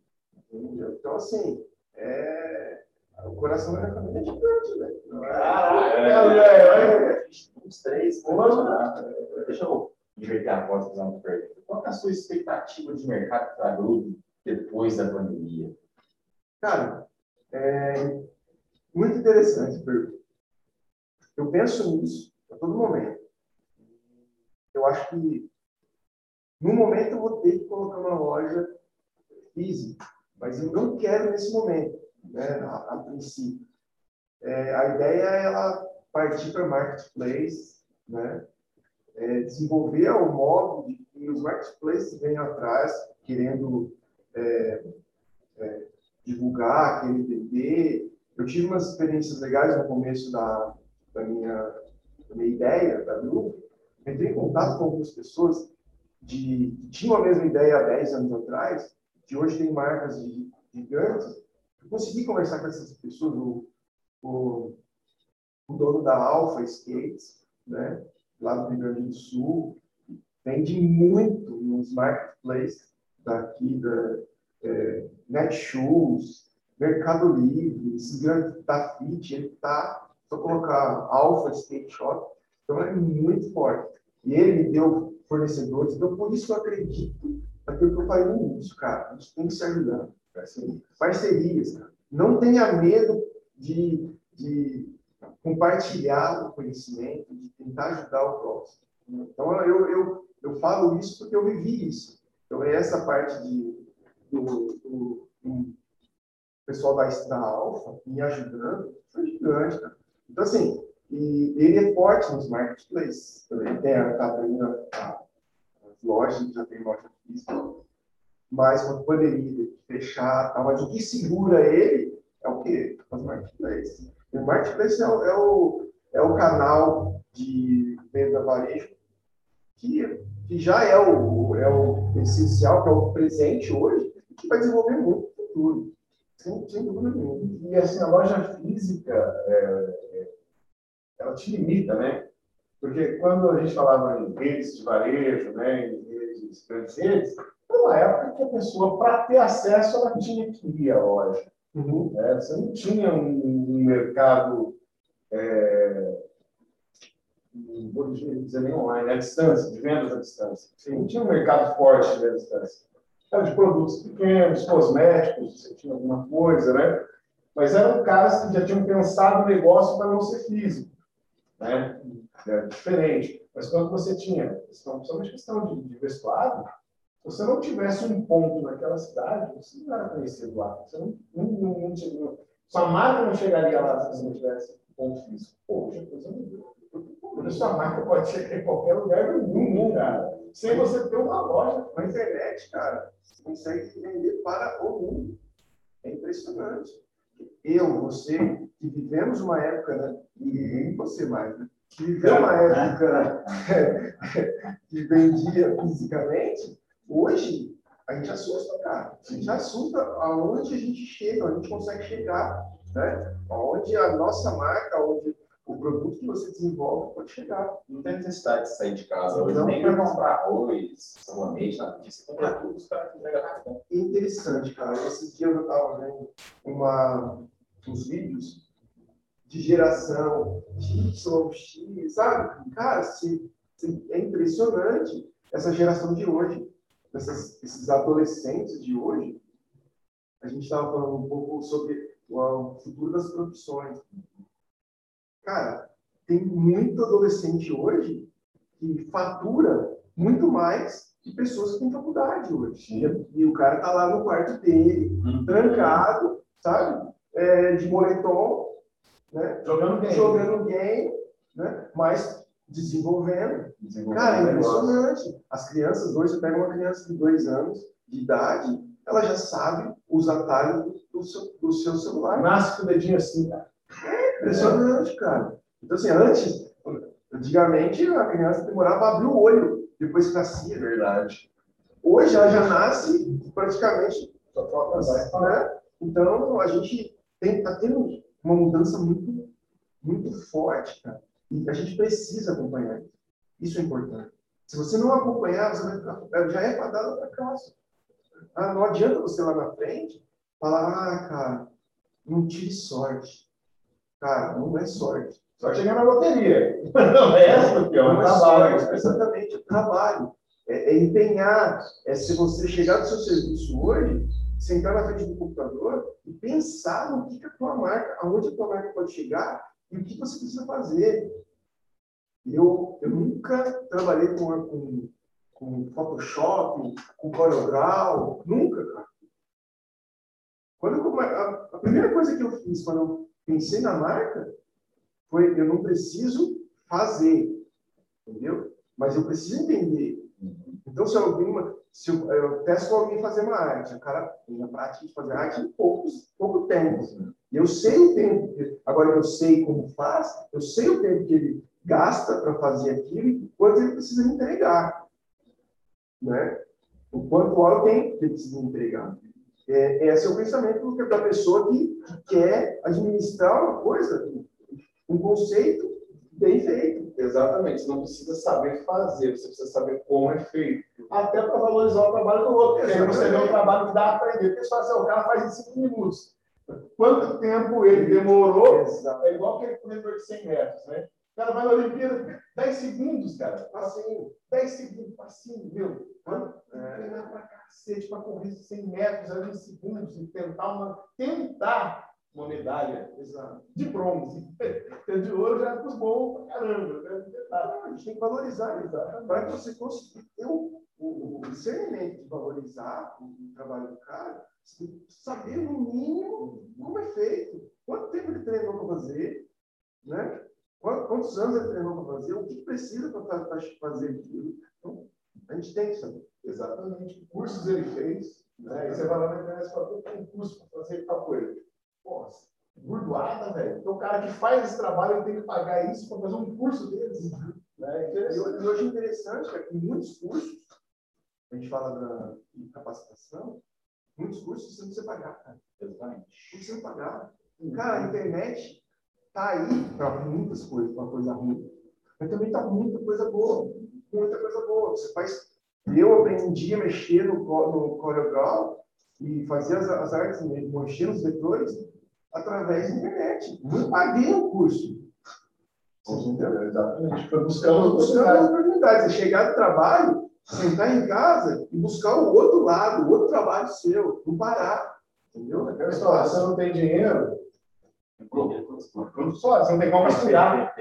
Entendeu? Então, assim, é... o coração da minha família é gigante, né? Caraca, velho. Os três, vamos lá. Deixa eu inverter a voz e fazer uma pergunta. Qual é a sua expectativa de mercado para grupo depois da pandemia? Cara, é muito interessante a pergunta. Eu penso nisso a todo momento. Eu acho que, no momento, eu vou ter que colocar uma loja física, mas eu não quero nesse momento, né, a, a princípio. É, a ideia é ela partir para marketplace, né, é, desenvolver o modo de que os marketplaces venham atrás, querendo é, é, divulgar, querer vender. Eu tive umas experiências legais no começo da, da, minha, da minha ideia, da grupo. Entrei em contato com algumas pessoas de, que tinham a mesma ideia há 10 anos atrás, que hoje tem marcas de- gigantes. Eu consegui conversar com essas pessoas, o, o, o dono da Alpha Skates, né, lá do Rio Grande do Sul, vende muito nos marketplaces daqui, da é, Netshoes, Mercado Livre, esse grande da Fit, ele está, só colocar Alpha Skate Shop, então é muito forte. E ele me deu fornecedores, então por isso eu acredito naquilo que eu falei no início, cara, a gente tem que se ajudar. Assim, parcerias, cara. Não tenha medo de, de compartilhar o conhecimento, de tentar ajudar o próximo. Então, eu, eu, eu falo isso porque eu vivi isso. Então, é essa parte de, do, do, do pessoal da, da Alfa me ajudando foi gigante, cara. Então, assim, e ele é forte nos marketplaces. Também tem a Catarina, as lojas, já tem loja física, mas quando poderia fechar, tá? mas o que segura ele é o quê? Os marketplaces. O marketplace é o, é o, é o canal de venda varejo que, que já é o, é o essencial, que é o presente hoje, e que vai desenvolver muito no futuro. Sem, sem dúvida nenhuma. E assim, a loja física, é, é, ela te limita, né? Porque quando a gente falava em redes de varejo, né, em redes, grandes redes, foi uma época que a pessoa, para ter acesso, ela tinha que ir à loja. Uhum. Né? Você não tinha um, um mercado, é, não vou dizer nem online, à distância, de vendas à distância. Você não tinha um mercado forte de à distância. Era de produtos pequenos, cosméticos, você tinha alguma coisa, né? Mas eram caras que já tinham pensado o negócio para não ser físico. Né? Era diferente. Mas quando você tinha, principalmente questão de, de vestuário, se você não tivesse um ponto naquela cidade, você não era conhecido lá. Você não, não, não, não tinha, sua marca não chegaria lá se você não tivesse um ponto físico. Poxa, coisa mudou. Sua marca pode chegar em qualquer lugar do mundo, cara. Sem você ter uma loja. Na internet, cara, você consegue vender para o mundo. É impressionante. Eu, você, que vivemos uma época, né? E você mais, né? Que viveu uma época que vendia fisicamente, Hoje, a gente assusta, cara. A gente assusta aonde a gente chega, a gente consegue chegar, né? Onde a nossa marca, onde o produto que você desenvolve pode chegar. Não tem necessidade de sair de casa hoje, não, nem para comprar arroz, sabonete, nada disso. Você compra tudo, os caras entregam rápido. Interessante, cara. Esses dias eu estava vendo uma, uns vídeos de geração Y, X, sabe? Cara, se, se, é impressionante essa geração de hoje dessas, esses adolescentes de hoje, a gente estava falando um pouco sobre o futuro das profissões. Cara, tem muito adolescente hoje que fatura muito mais que pessoas que têm faculdade hoje. E, e o cara tá lá no quarto dele, uhum. trancado, sabe? É, de moletom, né? Jogando game. Jogando game, né? Mas desenvolvendo. desenvolvendo Cara, é impressionante. As crianças, hoje, você pega uma criança de dois anos de idade, ela já sabe os atalhos do seu, do seu celular. Nasce com o dedinho assim, cara. É impressionante, cara. Então, assim, antes, antigamente, a criança demorava a abrir o olho, depois que nascia. Verdade. Hoje, ela já nasce praticamente. Né? Então, a gente está tendo uma mudança muito, muito forte, cara. E a gente precisa acompanhar isso. Isso é importante. Se você não acompanhar, você vai ficar, já é fadado para casa. Ah, não adianta você lá na frente falar, ah, cara, não tive sorte. Cara, não é sorte. Só chegar na loteria. Não é essa, é um não trabalho. É sorte, exatamente, o trabalho. É, é, empenhar. É se você chegar no seu serviço hoje, sentar na frente do computador e pensar no que, que a tua marca, aonde a tua marca pode chegar e o que você precisa fazer. Eu, eu nunca trabalhei com, com, com Photoshop, com CorelDRAW, nunca, cara. Quando eu, a, a primeira coisa que eu fiz quando eu pensei na marca foi eu não preciso fazer, entendeu? Mas eu preciso entender. Então, se alguém, se eu, eu peço alguém fazer uma arte, o cara tem a prática de fazer arte em poucos, pouco tempo. Eu sei o tempo, agora eu sei como faz, eu sei o tempo que ele gasta para fazer aquilo e quanto ele precisa entregar. Né? O quanto alguém ele precisa entregar. É, esse é o pensamento da pessoa que, que quer administrar uma coisa, um conceito bem feito, Exatamente. Você não precisa saber fazer, você precisa saber como é feito. Até para valorizar o trabalho do outro. Porque você vê um trabalho que dá a aprender. Porque assim, o cara faz em cinco minutos. Quanto tempo ele demorou? Exato. É igual aquele corredor de 100 metros, né? O cara vai na Olimpíada, 10 segundos, cara. Passinho. 10 segundos, passinho, meu. É. Treinar pra cacete, pra correr 100 metros ali em segundos e tentar uma, tentar uma medalha Exato. de bronze. Porque de ouro já é pros bons pra caramba. Né? Não, a gente tem que valorizar, exato. Para que você consiga ter o, o, o discernimento de valorizar o, trabalho do cara, você tem que saber no mínimo como é feito, quanto tempo ele treinou para fazer, né? Quantos, anos ele treinou para fazer, o que precisa para fazer aquilo. Então, a gente tem que saber. Exatamente. Que cursos ele fez. Né? Aí você vai lá na internet e fala, "Pô, tem um curso para fazer tal coisa. Pô, burdoada, velho. Então o cara que faz esse trabalho ele tem que pagar isso para fazer um curso deles. Né? E hoje é interessante é que muitos cursos, a gente fala da de capacitação, muitos cursos você não precisa pagar, cara. Exatamente. Não precisa pagar. Cara, a internet tá aí para muitas coisas, para coisa ruim. Mas também tá muita coisa boa. Muita coisa boa. Você faz. Eu aprendi a mexer no, no CorelDRAW e fazer as, as artes, mexer nos vetores através da internet. Não paguei um curso. Você entendeu? Exatamente. Foi buscando buscando oportunidades. oportunidades. Você chegar do trabalho, sentar em casa e buscar o outro lado, o outro trabalho seu, não parar. Entendeu? Aquela história, você não tem dinheiro, tudo só, você não tem como estudar.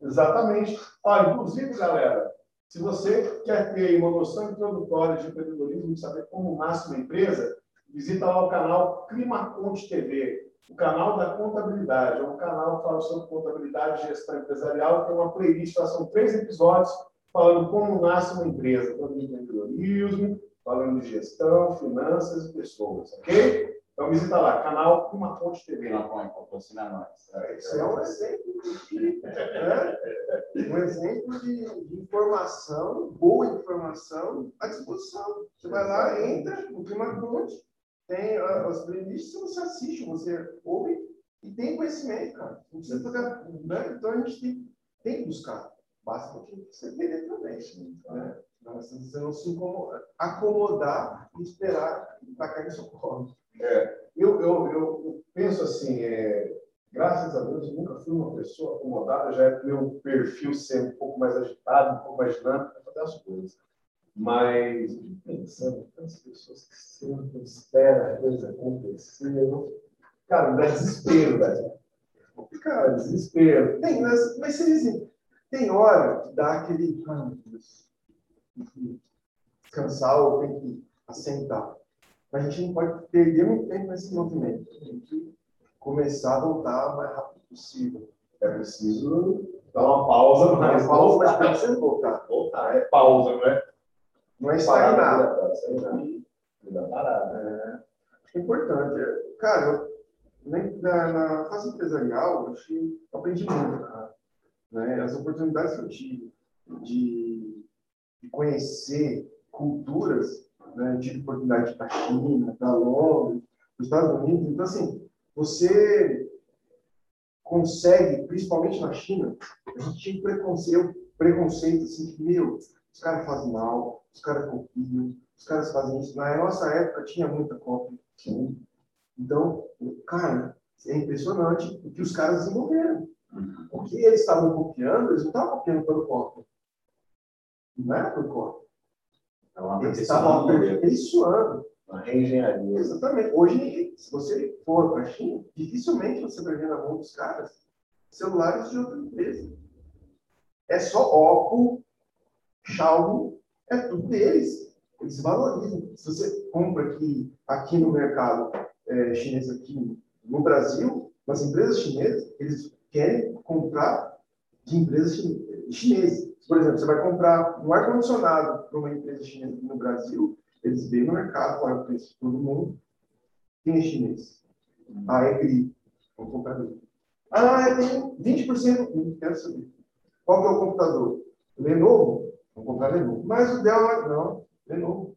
Exatamente. Olha, inclusive, galera, se você quer ter uma noção introdutória de empreendedorismo saber como nasce uma empresa, visita lá o canal Climaconte TV, o canal da contabilidade. É um canal que fala sobre contabilidade e gestão empresarial. Tem uma playlist, lá são três episódios falando como nasce uma empresa, falando de empreendedorismo, falando de gestão, finanças e pessoas, ok? Então visita lá, canal Climaconte TV. Não põe, patrocina nós. É, Isso é um exemplo de, né? um exemplo de, de informação, boa informação à disposição. Você vai lá, entra no Clima Conte, tem as playlists, você assiste, você ouve e tem conhecimento, cara. Não precisa ficar, né? Então a gente tem, tem que buscar. Basta que você querer também. Né? Mas Você não se incomo- acomodar e esperar para cair no seu colo. Eu, eu, eu penso assim, é, graças a Deus, eu nunca fui uma pessoa acomodada, já é meu perfil ser um pouco mais agitado, um pouco mais dinâmico para fazer as coisas. Mas, pensando, tantas pessoas que sempre esperam a coisa acontecer, eu- cara, dá desespero, velho. Cara, desespero. Tem, mas, mas diz, tem hora que dá aquele. "Ah, tem que descansar ou tem que assentar. Mas a gente não pode perder muito tempo nesse movimento. Tem que começar a voltar o mais rápido possível. É preciso dar uma pausa, mas pausa, mas precisa voltar. Voltar, é pausa, não é? Não é estagnar. Parada, estagnar. Vida parada. É importante. É, Cara, eu, nem- na, na fase empresarial, eu achei, eu aprendi muito, cara. Né? As oportunidades que eu tive de, de conhecer culturas, né? Eu tive oportunidade de ir para a China, para Londres, para os Estados Unidos. Então, assim, você consegue, principalmente na China, a gente tinha preconceito, preconceito assim, que, meu, os caras fazem mal, os caras copiam, os caras fazem isso. Na nossa época tinha muita cópia. Sim. Então, cara, é impressionante o que os caras desenvolveram. O que eles estavam copiando, eles não estavam copiando pelo cópia. Não era por cópia. Então, Eles estavam aperfeiçoando. Uma reengenharia. Exatamente. Hoje, se você for para a China, dificilmente você vai ver na mão dos caras celulares de outra empresa. É só Oppo, Xiaomi, é tudo deles. Eles valorizam. Se você compra aqui, aqui no mercado é, chinês, aqui no Brasil, nas empresas chinesas, eles querem comprar de empresas chine- chinesas. Por exemplo, você vai comprar um ar-condicionado para uma empresa chinesa aqui no Brasil, eles veem no mercado, é o preço de todo mundo. Quem é chinês? Ah, é GRI. Vamos comprar GRI. Ah, eu tenho 20%. Não quero saber. Qual que é o computador? Lenovo? Vamos comprar Lenovo. Mas o Dell não. Lenovo.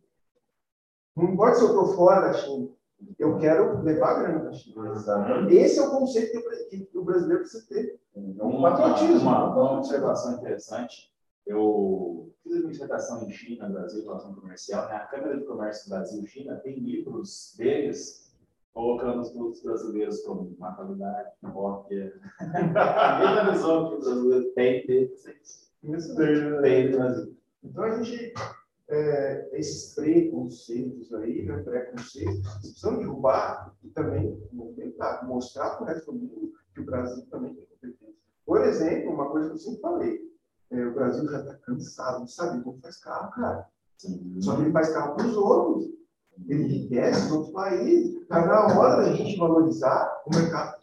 Não importa se eu estou fora da China. Eu quero levar grana para a China. Exatamente. Esse é o conceito que o brasileiro precisa ter. É um patriotismo. Uma, uma observação interessante. Eu fiz administração em China, Brasil, relação comercial. Na Câmara de Comércio Brasil-China tem livros deles colocando os produtos brasileiros como uma qualidade, cópia. Ninguém analisou que o brasileiro tem deficiência. Brasil. Então, a gente, é, esses preconceitos aí, né, preconceitos, precisamos derrubar e também tentar mostrar para o resto do mundo que o Brasil também tem competência. Por exemplo, uma coisa que eu sempre falei, é, o Brasil já está cansado de saber como faz carro, cara. Só que ele faz carro para os outros. Ele enriquece os outros países. Está na hora da gente valorizar o mercado.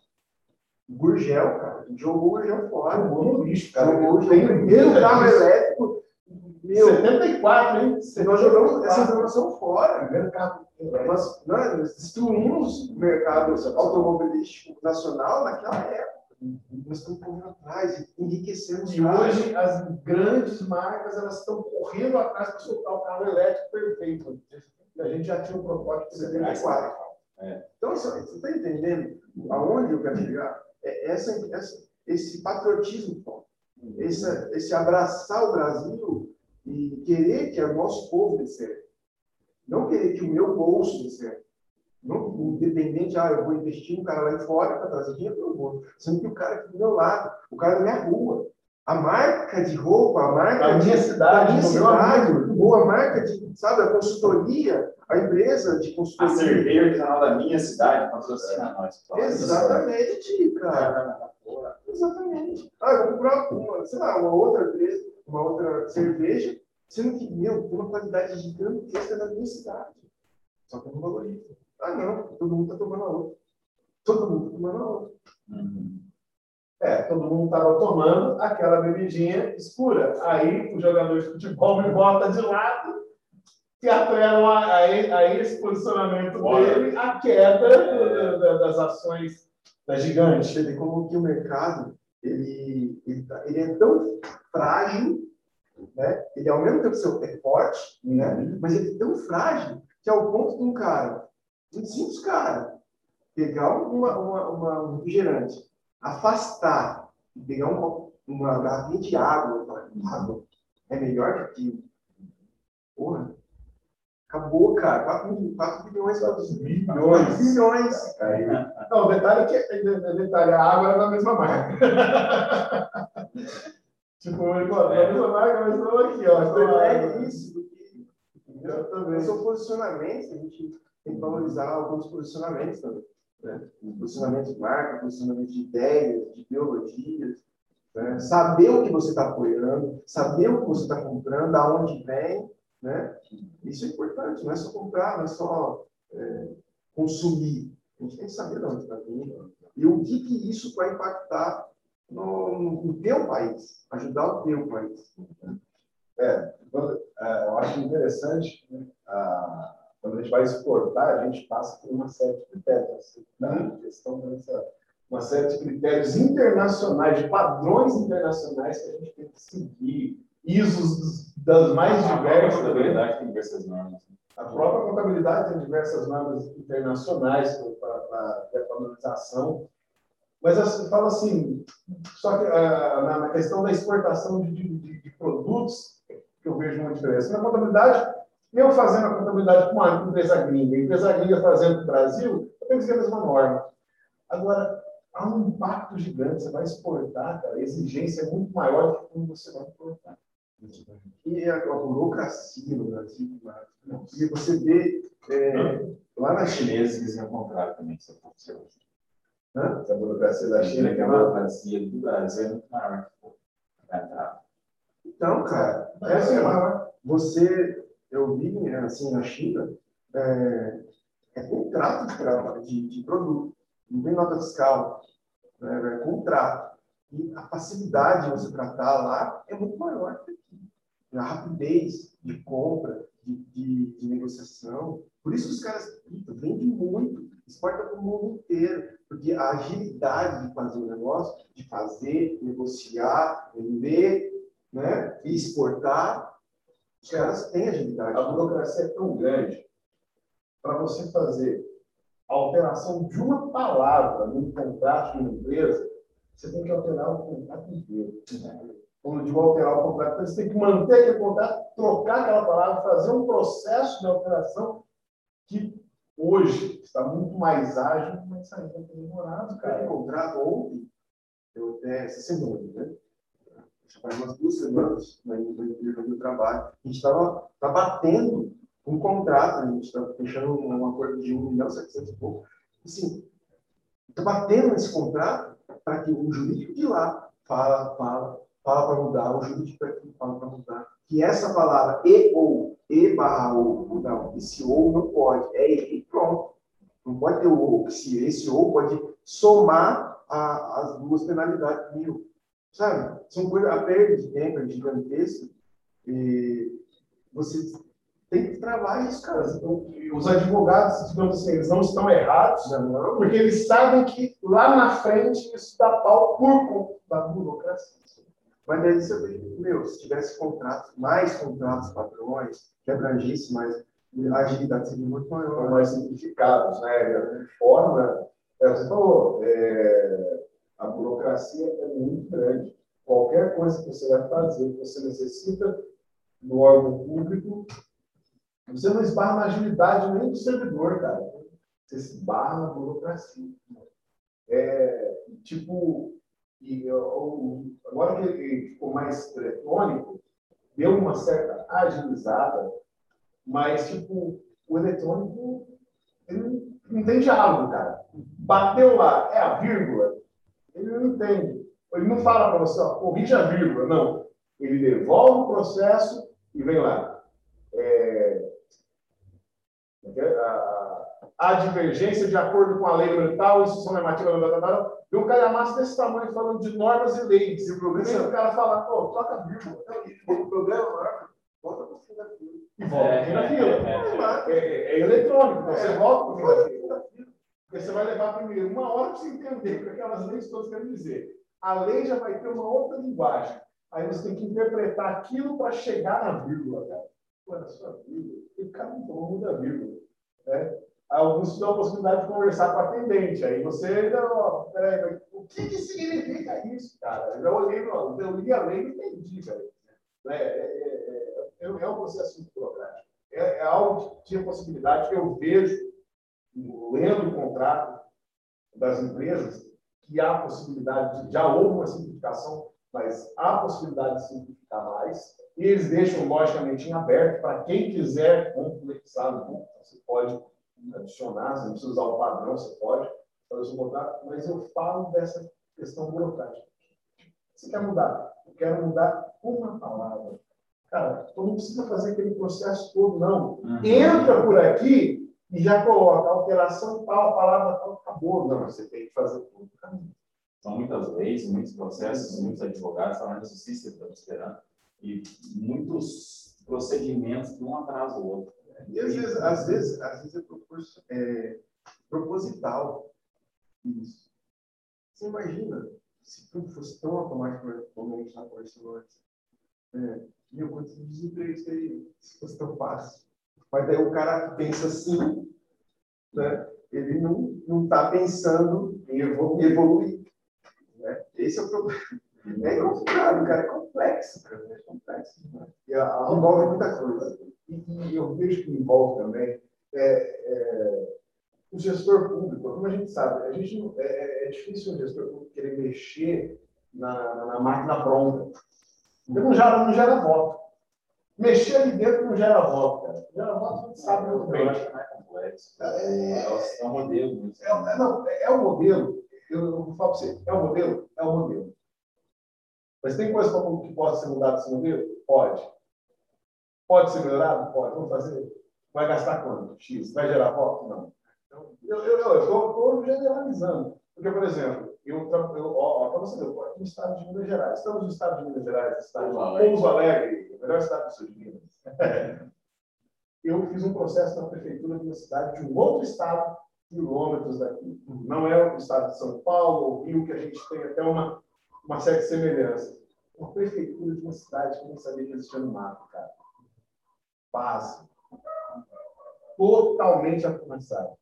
O Gurgel, cara, jogou o Gurgel fora. Jogou no lixo, cara. Jogou, jogou. tenho primeiro carro elétrico. Meu, 74, hein? nós jogamos essa informação fora. Primeiro carro. Nós, nós destruímos o mercado automobilístico nacional naquela época. Nós estamos correndo atrás, enriquecemos E hoje as grandes marcas elas estão correndo atrás para soltar o carro elétrico perfeito. A gente já tinha um protótipo de 74. Então, você está entendendo aonde eu quero chegar? É essa, essa- esse patriotismo, esse, esse abraçar o Brasil e querer que o nosso povo dê certo. Não querer que o meu bolso dê certo. Não independente, ah, eu vou investir no cara lá fora para trazer dinheiro para o bolso. Sendo que o cara aqui do meu lado, o cara da minha rua, a marca de roupa, a marca Da de, minha cidade, da minha cidade. Ou a marca de, sabe, a consultoria, a empresa de A consultoria. cerveja artesanal da minha cidade patrocina nós. Exatamente, cara. Exatamente. Ah, eu vou comprar uma, sei lá, uma outra empresa, uma outra cerveja, sendo que, meu, tem uma qualidade gigantesca na minha cidade. Só que eu não valorizo. Ah, não, todo mundo está tomando a outra. Todo mundo está tomando a outra. Uhum. É, todo mundo estava tomando aquela bebidinha escura. Aí o jogador de futebol me bota de lado, que atrelam a, a, a esse posicionamento dele a queda da- da- das ações da gigante. Você vê como que o mercado, ele, ele, tá- ele é tão frágil, né? Ele ao mesmo tempo é forte, né? Mas ele é tão frágil que ao ponto de um cara, um simples cara, pegar uma, uma, uma, um refrigerante, afastar e pegar um uma garrafinha de água falar, água é melhor que aquilo. Porra, acabou, cara. 4, 4 bilhões, 4 Bilhões. bilhões. Não, o detalhe é que o detalhe, a água era da mesma marca. tipo, falou, da mesma marca, mas não aqui, ó. Então, prefere isso Exatamente. São posicionamentos, a gente tem que valorizar alguns posicionamentos também. Né? Posicionamento de marca, posicionamento de ideias, de ideologias. né? Saber o que você está apoiando, saber o que você está comprando, aonde vem. Né? Isso é importante, não é só comprar, não é só é, consumir. A gente tem que saber de onde está vindo e o que, que isso vai impactar no, no, teu país, ajudar o teu país. Quando- é, eu acho interessante, né, a- quando a gente vai exportar, a gente passa por uma série de critérios. Né? Questão dessa, uma série de critérios internacionais, de padrões internacionais que a gente tem que seguir, ISOs das mais A diversas. contabilidade tem diversas normas. A própria contabilidade tem diversas normas internacionais para a valorização. Mas assim, fala assim, só que ah, na, na questão da exportação de- de- de produtos, que eu vejo uma diferença. Na contabilidade, eu fazendo a contabilidade com uma empresa gringa, a empresa gringa fazendo para o Brasil, eu tenho que seguir a mesma norma. Agora, há um impacto gigante, você vai exportar, cara, a exigência é muito maior do que quando você vai importar. E a, a burocracia no Brasil, e você vê é, lá na China, o contrário também, que você observa. essa burocracia da A China, que é a uma burocracia do Brasil é muito maior. Então, cara, é assim, você, eu vi né, assim na China, é, é contrato de, tra- de, produto, não tem nota fiscal, né, é contrato. E a facilidade de você tratar lá é muito maior que aqui. A rapidez de compra, de, de, de negociação. Por isso os caras vendem muito, exportam para o mundo inteiro. Porque a agilidade de fazer o negócio, de fazer, negociar, vender, né, e exportar, os caras têm agilidade. A burocracia é tão grande para você fazer a alteração de uma palavra num contrato de uma empresa, você tem que alterar o contrato inteiro. Quando eu digo alterar o contrato, você tem que manter aquele contrato, trocar aquela palavra, fazer um processo de alteração que hoje está muito mais ágil, mas ainda tem demorado, Cara, cara. contrato ontem, eu até essa semana, né? Faz umas duas semanas na empresa do trabalho. A gente estava tá batendo um contrato, a gente estava fechando um acordo de 1 milhão e 700 e pouco. Assim, está batendo esse contrato para que o jurídico de lá fala, fala, fala para mudar, o jurídico daqui fala para mudar. Que essa palavra e ou, e barra ou, não, esse ou não pode, é e pronto. Não pode ter o ou, se esse ou pode somar a, as duas penalidades mil. Sabe? São coisas, a perda de tempo é gigantesca. E você tem que travar isso, cara. Então, os advogados, digamos assim, eles não estão errados, Não, não. porque eles sabem que lá na frente isso dá pau por conta da burocracia. Mas daí você vê, meu, se tivesse contratos, mais contratos padrões, que abrangesse mais, a agilidade seria muito maior. mais simplificados, né? De forma, é, falou, é, a burocracia é muito grande. Qualquer coisa que você vai fazer, que você necessita no órgão público, você não esbarra na agilidade nem do servidor, cara. Você esbarra na burocracia. É, tipo, e, eu- agora que ficou mais eletrônico, deu uma certa agilizada, mas, tipo, o eletrônico, ele não, não tem diálogo, cara. Bateu lá, é a vírgula, ele não entende. Ele não fala para você, ó, corrija a vírgula, não. Ele devolve o processo e vem lá. É, é é? a, a divergência de acordo com a lei número tal, instrução normativa, blá, blá, blá, e um calhamaço desse tamanho falando de normas e leis. E o problema é o cara fala, pô, troca a vírgula. O problema maior, volta para o fim da fila. E volta É, aqui na fila. é, É, é- é eletrônico, então você volta para o fim da fila. Você vai levar primeiro uma hora para você entender o que aquelas leis todas querem dizer. A lei já vai ter uma outra linguagem. Aí você tem que interpretar aquilo para chegar na vírgula, cara. Pô, na sua vírgula. E o cara não falou muda a vírgula. Né? Alguns te a possibilidade de conversar com a atendente. Aí você, não, peraí, o que, que significa isso, cara? Eu olhei, no- eu li a lei e não entendi. Né? É, é, é, é um processo muito burocrático. É, é algo que tinha possibilidade que eu vejo, lendo o contrato das empresas, que há possibilidade de, já houve uma simplificação, mas há possibilidade de simplificar mais. E eles deixam, logicamente, em aberto para quem quiser complexar. Né? Você pode adicionar, você não precisa usar o padrão, você pode fazer o contrato, mas eu falo dessa questão burocrática. Você quer mudar? Eu quero mudar uma palavra. Cara, tu não precisa fazer aquele processo todo, não. Uhum. Entra por aqui e já coloca alteração tal, palavra tal, acabou. Não, você tem que fazer tudo. São muitas leis, muitos processos, muitos advogados na justiça estão esperando. E muitos procedimentos de um atrás do outro. E às vezes, às vezes, às vezes é, é proposital isso. Você imagina se tudo fosse tão automático como a gente está conversando antes. É, meu, quantos desempregos teria se fosse tão fácil? Mas daí o cara que pensa assim, né, ele não não está pensando em evolu- evoluir. Né? Esse é o problema. É complicado, cara, é complexo, cara, é complexo. demais. E a, a, Envolve muita coisa. E, e eu vejo que envolve também é, é, o gestor público. Como a gente sabe, a gente não- é, é difícil o gestor público querer mexer na, na, na máquina pronta. Porque não gera, não gera voto. Mexer ali dentro não gera voto, gente sabe muito bem. É. É, é um modelo. É, é, não, é, é o modelo. Eu, vou falar para você, é o modelo? É o modelo. Mas tem coisa que pode ser mudada desse modelo? Pode. Pode ser melhorado? Pode. Vamos fazer? Vai gastar quanto? X. Vai gerar voto? Não. Então, eu estou generalizando. Porque, por exemplo, eu, para você ver, aqui no estado de Minas Gerais. Estamos no estado de Minas Gerais, estado de. Pouso Alegre, o melhor estado do sul de Minas. Eu fiz um processo na prefeitura de uma cidade de um outro estado, quilômetros daqui. Não é o estado de São Paulo ou Rio, que a gente tem até uma, uma certa semelhança. Uma prefeitura de uma cidade que nem sabia que existia no mato, cara. Básico. Totalmente automatizado.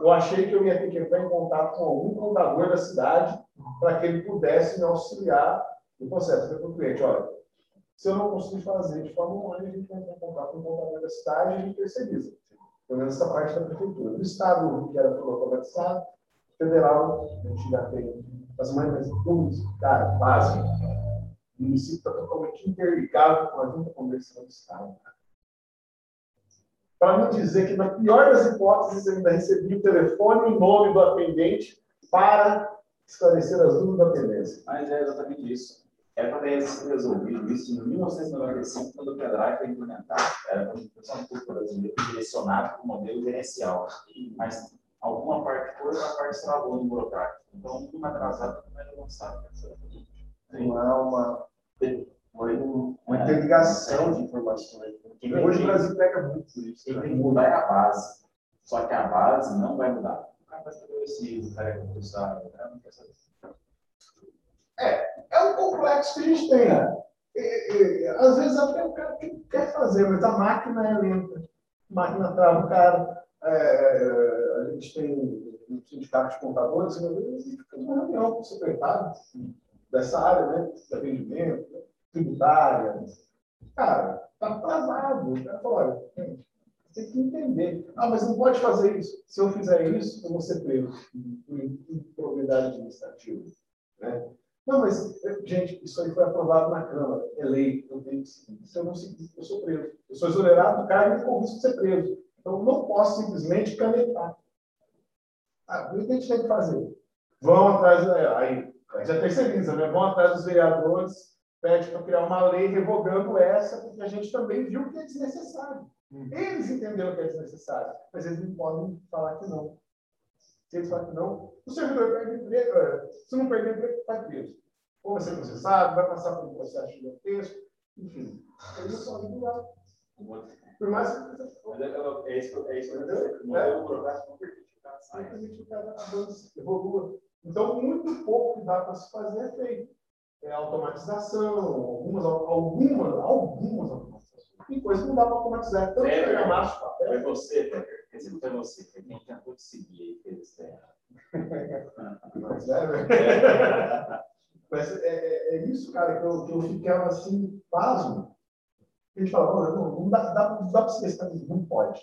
eu achei que eu ia ter que entrar em contato com algum contador da cidade para que ele pudesse me auxiliar no processo. Eu falei para o cliente, olha, se eu não conseguir fazer de forma online, a gente vai contato com o contador da cidade e a gente terceiriza. Pelo menos essa parte da prefeitura. Do Estado, que era pelo automatizado, federal, a gente já tem as mais tudo, cara, básico. O município está totalmente interligado com a junta comercial do Estado. Para não dizer que, na pior das hipóteses, eu ainda recebi o telefone e o nome do atendente para esclarecer as dúvidas da pendência. Mas é exatamente isso. Era para ter resolvido isso em 1995, quando o pendrive foi implementado. Era para a pública brasileira direcionado para o modelo gerencial. Mas alguma parte foi, a parte travou no burocrático. Então, um atrasado não é lançado. Não é uma, uma, uma interligação de informações. Quem Hoje o Brasil pega muito por isso. Quem né? tem que mudar é a base. Só que a base não vai mudar. O cara vai estabelecido, o cara é concursado, o cara não quer saber. É um complexo que a gente tem, né? E, e, às vezes até o cara que quer fazer, mas a máquina é lenta. A máquina trava o cara. É, a gente tem um sindicato de contadores, e fica numa reunião com o secretário dessa área, né? De atendimento, né? tributária. Cara, tá atrasado. O olha, você tem que entender. Ah, mas não pode fazer isso. Se eu fizer isso, eu vou ser preso por improbidade administrativa. Né? Não, mas, gente, isso aí foi aprovado na Câmara, é lei, eu tenho que seguir. Se eu não seguir, eu sou preso. Eu sou exonerado do cargo e corro risco de ser preso. Então, não posso simplesmente canetar. Ah, o que a gente tem que fazer? Vão atrás, aí, aí já terceiriza, né? Vão atrás dos vereadores, pede para criar uma lei revogando essa, porque a gente também viu que é desnecessário. Eles entenderam que é desnecessário, mas eles não podem falar que não. Se eles falam que não, o servidor perde emprego. Se não perder emprego, vai preso. Ou vai ser processado, vai passar por um processo gigantesco, enfim. Eles não podem mudar. Por mais que é, é, é isso, é isso que eu dizer. O modelo burocrático não permite o cara saia. simplesmente o cara avance, evolua. Então, muito pouco que dá para se fazer é feito. É automatização, algumas, algumas, algumas automatizações. Tem coisas que não dá para automatizar. Tanto É, de Foi papel. você, Peter. Quer dizer, não foi você. Foi quem tentou te seguir e fez isso. Mas é, né? Mas é, é- é isso, cara, que eu, que eu ficava assim, pasmo. A gente fala, não, não, dá, dá, não dá para você estar não pode.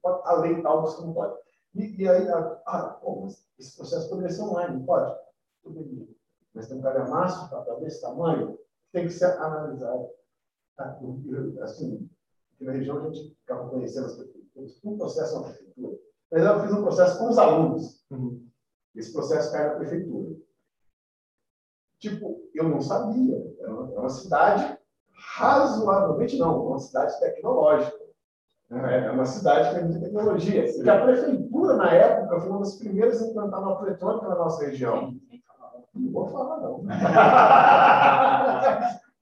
Pode- A lei tal, você não pode. E, e aí, a- ah, pô, mas esse processo poderia ser online, não pode? Poderia. Mas tem um calhamaço de papel desse tamanho, tem que ser analisado. Tá? Assim, aqui na região a gente acaba conhecendo as prefeituras, um processo na prefeitura. Mas eu fiz um processo com os alunos. Esse processo cai na prefeitura. Tipo, eu não sabia. Era uma, era uma cidade razoavelmente não, uma cidade tecnológica. né? É uma cidade que tem muita tecnologia. E que a prefeitura, na época, foi uma das primeiras a implantar uma eletrônica na nossa região. Não vou falar, não.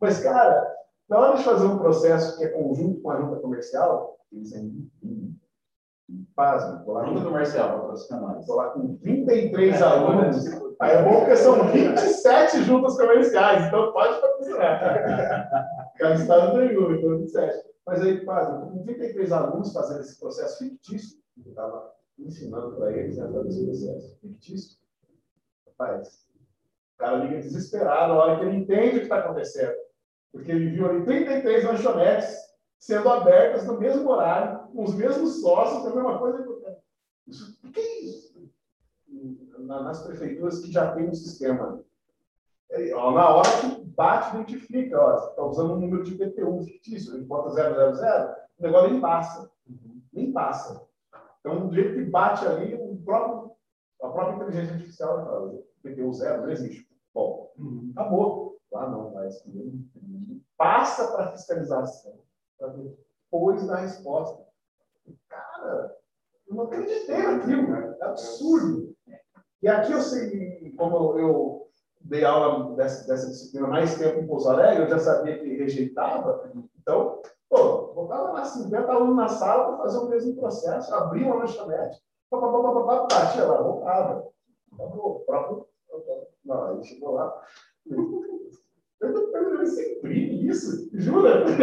Mas, cara, na hora de fazer um processo que é conjunto com a junta comercial, eles ainda pasmem, vou lá com- comercial, patrocinadores. Estou lá com 23 alunos. Aí é bom porque são 27 juntas comerciais, então pode patrocinar. Cada estado tem um, então 27. Mas aí, quase, com 33 alunos fazendo esse processo fictício, que eu estava ensinando para eles né, fazer esse processo fictício. Rapaz, o cara liga desesperado na hora que ele entende o que está acontecendo. Porque ele viu ali 33 lanchonetes sendo abertas no mesmo horário, com os mesmos sócios, a mesma coisa. Isso, o que é isso? Na- nas prefeituras que já tem um sistema. É, na hora que bate, identifica, ó, você está usando um número de IPTU fictício, ele bota 000, o negócio nem passa. Nem passa. Então, do jeito que bate ali, o próprio, a própria inteligência artificial vai falar, IPTU zero, não existe. Bom, acabou. Lá não, vai escrever. Passa para fiscalização, para depois da resposta. Cara, eu não acreditei naquilo, cara. É absurdo. E aqui eu sei, como eu dei aula dessa, dessa disciplina mais tempo em Pouso Alegre, eu já sabia que rejeitava. Então, pô, botava lá 50 alunos na sala para fazer o mesmo processo, abria uma lanchonete, batia lá, voltava. O próprio. Não, aí chegou lá. Eu você imprime isso? Jura?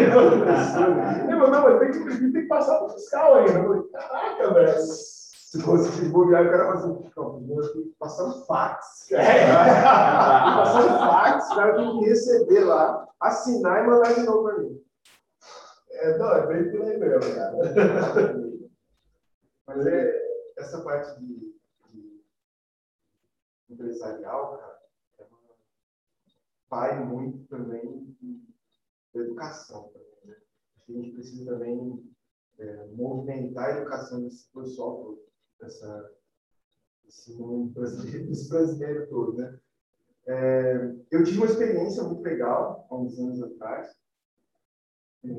Falou, não, mas tem que imprimir, tem que passar para o fiscal ainda. Eu falei, caraca, velho. Se fosse de bobear, o cara fala assim, não, eu tenho que passar um fax. É. Passar um fax, o cara tem que receber lá, assinar e mandar de novo para mim. É, não, é bem por aí mesmo, cara. Mas é, essa parte de, de empresarial, cara, vai muito também da educação. Né? A gente precisa também é, movimentar a educação desse pessoal todo, dessa, desse mundo brasileiro, desse brasileiro todo, né? É, eu tive uma experiência muito legal, há uns anos atrás, é,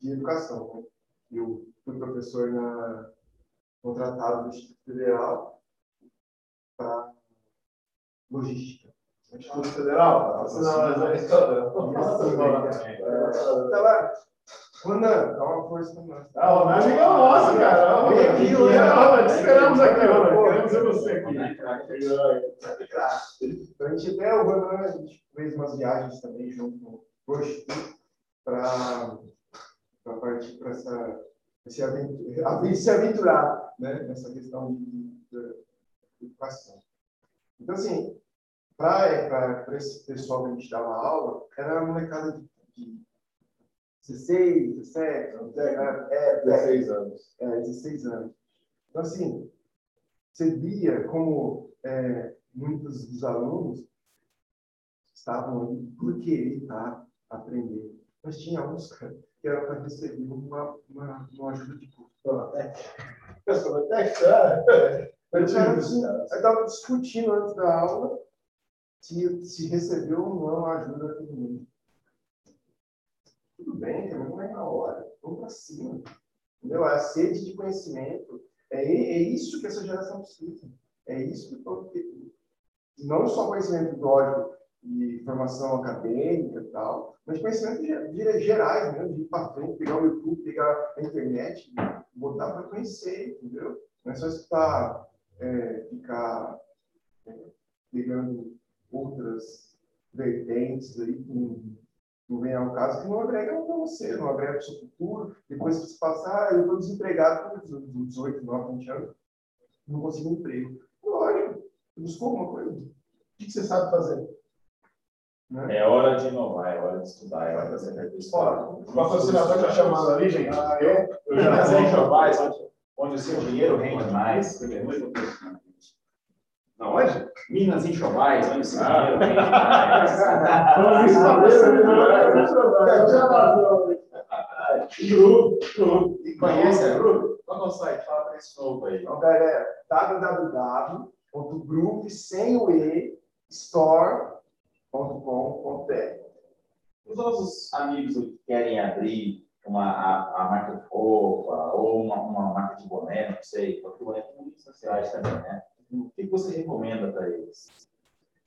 de educação. Né? Eu fui professor na, contratado do Instituto Federal para logística. Instituto Federal? É Estava. Ronan, dá uma força para nós. Ah, o Ronaldo é nosso, cara. Vem aqui, Ronaldo. Te esperamos aqui, Ronaldo. Queremos ver você aqui. Então, a gente até o Ronan, a gente fez umas viagens também junto com o Instituto para partir para essa se, aventurar, se aventurar né, nessa questão de, de, de educação. Então, assim, para esse pessoal que a gente dava aula, era uma molecada de, de 16, 17, é, 16 anos. É, 16 anos. Então, assim, você via como é, muitos dos alunos estavam ali por querer estar aprendendo. Mas tinha uns, cara, que era para receber uma, uma, uma ajuda de custo. Pessoal, até que eu estava discutindo antes da aula se, se recebeu ou não a ajuda daquele mundo. Tudo bem, não é na hora, vamos para cima. Entendeu? A sede de conhecimento. É, é isso que essa geração precisa. É isso que todo Não só conhecimento lógico de formação acadêmica e tal, mas conhecimentos gerais mesmo, de ir para frente, pegar o YouTube, pegar a internet, botar para conhecer, entendeu? Não é só escutar, é, ficar é, pegando outras vertentes aí, que não vem ao caso, que não agregam para você, não agrega para o seu futuro. Depois você passa, ah, eu estou desempregado com 18, 9, 20 anos, não consigo um emprego. Lógico, buscou alguma coisa. O que você sabe fazer? Né? É hora de inovar, é hora de estudar, é hora de fazer Olha, o patrocinador está chamando ali, gente. Ah, eu, eu já sei enxovais, onde o seu dinheiro rende mais. Não, onde? Minas Enxovais, onde dinheiro rende mais. Grupo, E conhece a Grupo? Qual é o site? Fala para esse novo aí. Então, galera, www.group, sem o E, store www.com.br. Os nossos amigos que querem abrir uma, a, a marca de roupa ou uma, uma marca de boné, não sei, porque o boné tem muitas sociais também, né? Você recomenda para eles?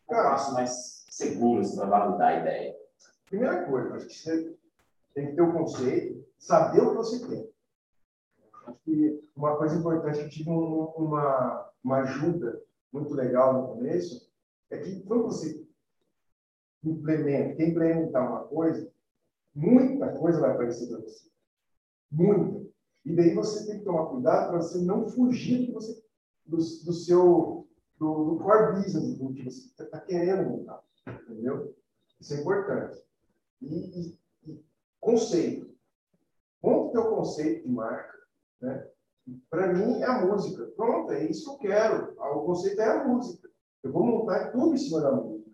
Um passo mais seguros para validar a ideia. Primeira coisa, acho que você tem que ter o um conceito, saber o que você quer. Acho que uma coisa importante, eu tive um, uma, uma ajuda muito legal no começo, é que quando você implementa, quem implementar uma coisa, muita coisa vai aparecer para você. Muita. E daí você tem que tomar cuidado para você não fugir do, do, do seu do, do core business, do que você está querendo montar. Entendeu? Isso é importante. E, e, e conceito. O teu conceito de marca. Né? Para mim, é a música. Pronto, é isso que eu quero. O conceito é a música. Eu vou montar tudo em cima da música.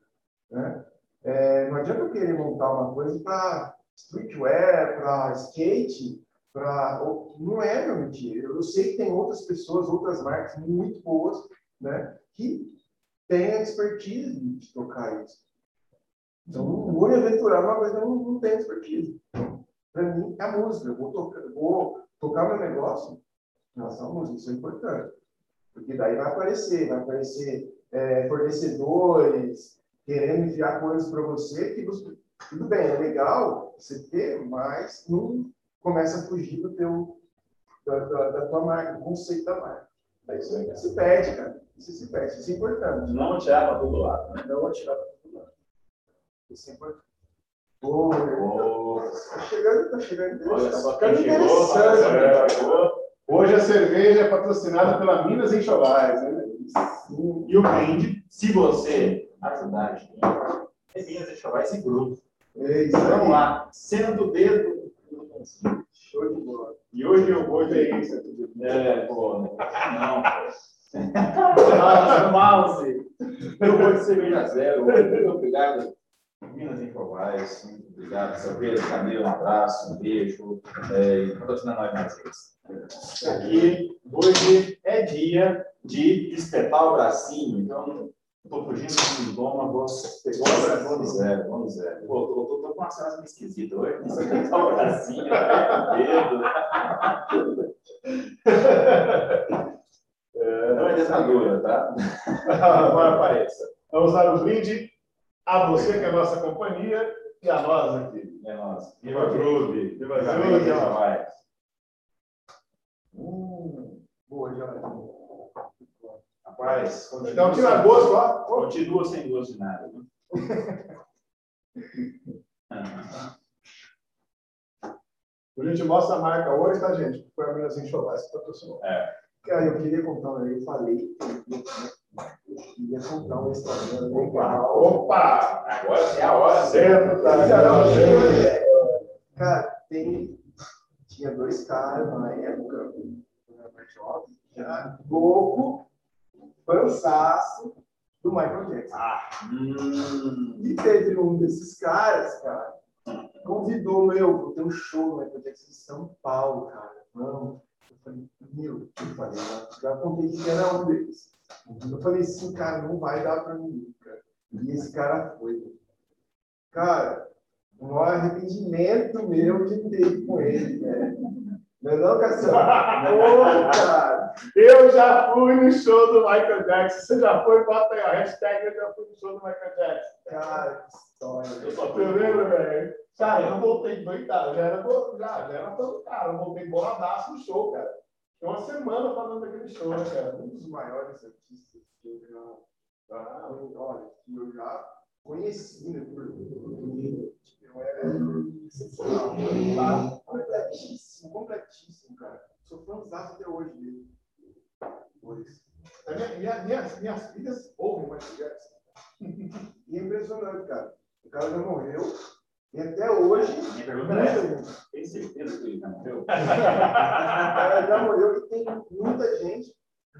Né? É, não adianta eu querer montar uma coisa para streetwear, para skate, para não é meu mentira. Eu sei que tem outras pessoas, outras marcas muito boas, né, que têm a expertise de tocar isso. Então, não vou me aventurar numa coisa que não, tenho expertise. Para mim, é a música. Eu vou, tocar, vou tocar meu negócio em relação à música. Isso é importante. Porque daí vai aparecer, vai aparecer é, fornecedores, querendo enviar coisas para você que você, tudo bem, é legal você ter, mas não começa a fugir do teu, da, da, da tua marca, do conceito da marca. Aí você perde, cara. Isso se perde. Isso é importante. Não atirar para todo lado, né? Não atirar para todo lado. Isso é importante. Oi, oh, tá chegando, tá chegando. Olha tá só quem chegou, chegou. Hoje a cerveja é patrocinada pela Minas Enxovais, né? E o brinde, se você ajudar a gente, é Minas Enxovais e grupo. É isso Vamos lá, sendo o dedo. Show de bola. E hoje eu vou de isso. É, pô, não, pô. Ah, mouse. Eu vou de cerveja zero. Muito obrigado, Minas Infovais. Muito obrigado, seu Pedro Camilo. Um abraço, um beijo. É, e patrocina nós mais vezes. Aqui, hoje é dia de espetar o bracinho. Então, estou fugindo do idioma, vou pegar o vamos zero, vamos zero. Tô com uma meio esquisita hoje. Espetar o bracinho, né, o dedo. É ditadura, tá? Agora apareça. Vamos dar um brinde a você que é a nossa companhia e a nós aqui. É nóis. Viva Groove. Viva Groove. Viva vai. Hum, boa, Jonathan. Rapaz, continua, Então tira gosto, ó. Continua sem gosto de nada. viu? A gente mostra a marca hoje, tá, gente? Foi a Minas Enxovais que patrocinou. Cara, eu queria contar uma eu falei, eu queria contar uma história legal. Opa! Agora é a hora Certo, tá. Cara, tem, tinha dois caras na época, mais jovem, já louco, fansaço do Michael Jackson. Hum, E teve um desses caras, cara, convidou, meu, ter um show do Michael Jackson em São Paulo, cara, vamos. Eu falei, meu, eu falei, já, contei que era um deles. Eu falei assim, cara, não vai dar pra mim, cara. E esse cara foi. Cara, o maior arrependimento meu ter ido com ele, né? Não é não, Cassiano? Pô, cara. Eu já fui no show do Michael Jackson. Você já foi? Bota aí, ó. Hashtag eu já fui no show do Michael Jackson. Cara, que história. Eu só Você lembra, velho? Cara, eu voltei doidado. Já era, já, já era todo cara. Eu voltei boladaço no show, cara. Foi uma semana falando daquele show, né, cara? um dos maiores artistas que eu já, olha, que eu já conheci, né? Por, eu era tá? completíssimo, completíssimo, cara. Sou fãzão até hoje dele. Pois. Minha, minha, minhas, minhas filhas ouvem Michael Jackson. E é impressionante, cara. O cara já morreu. E até hoje, minha pergunta muita é: tem certeza que ele já morreu? O cara já morreu e tem muita gente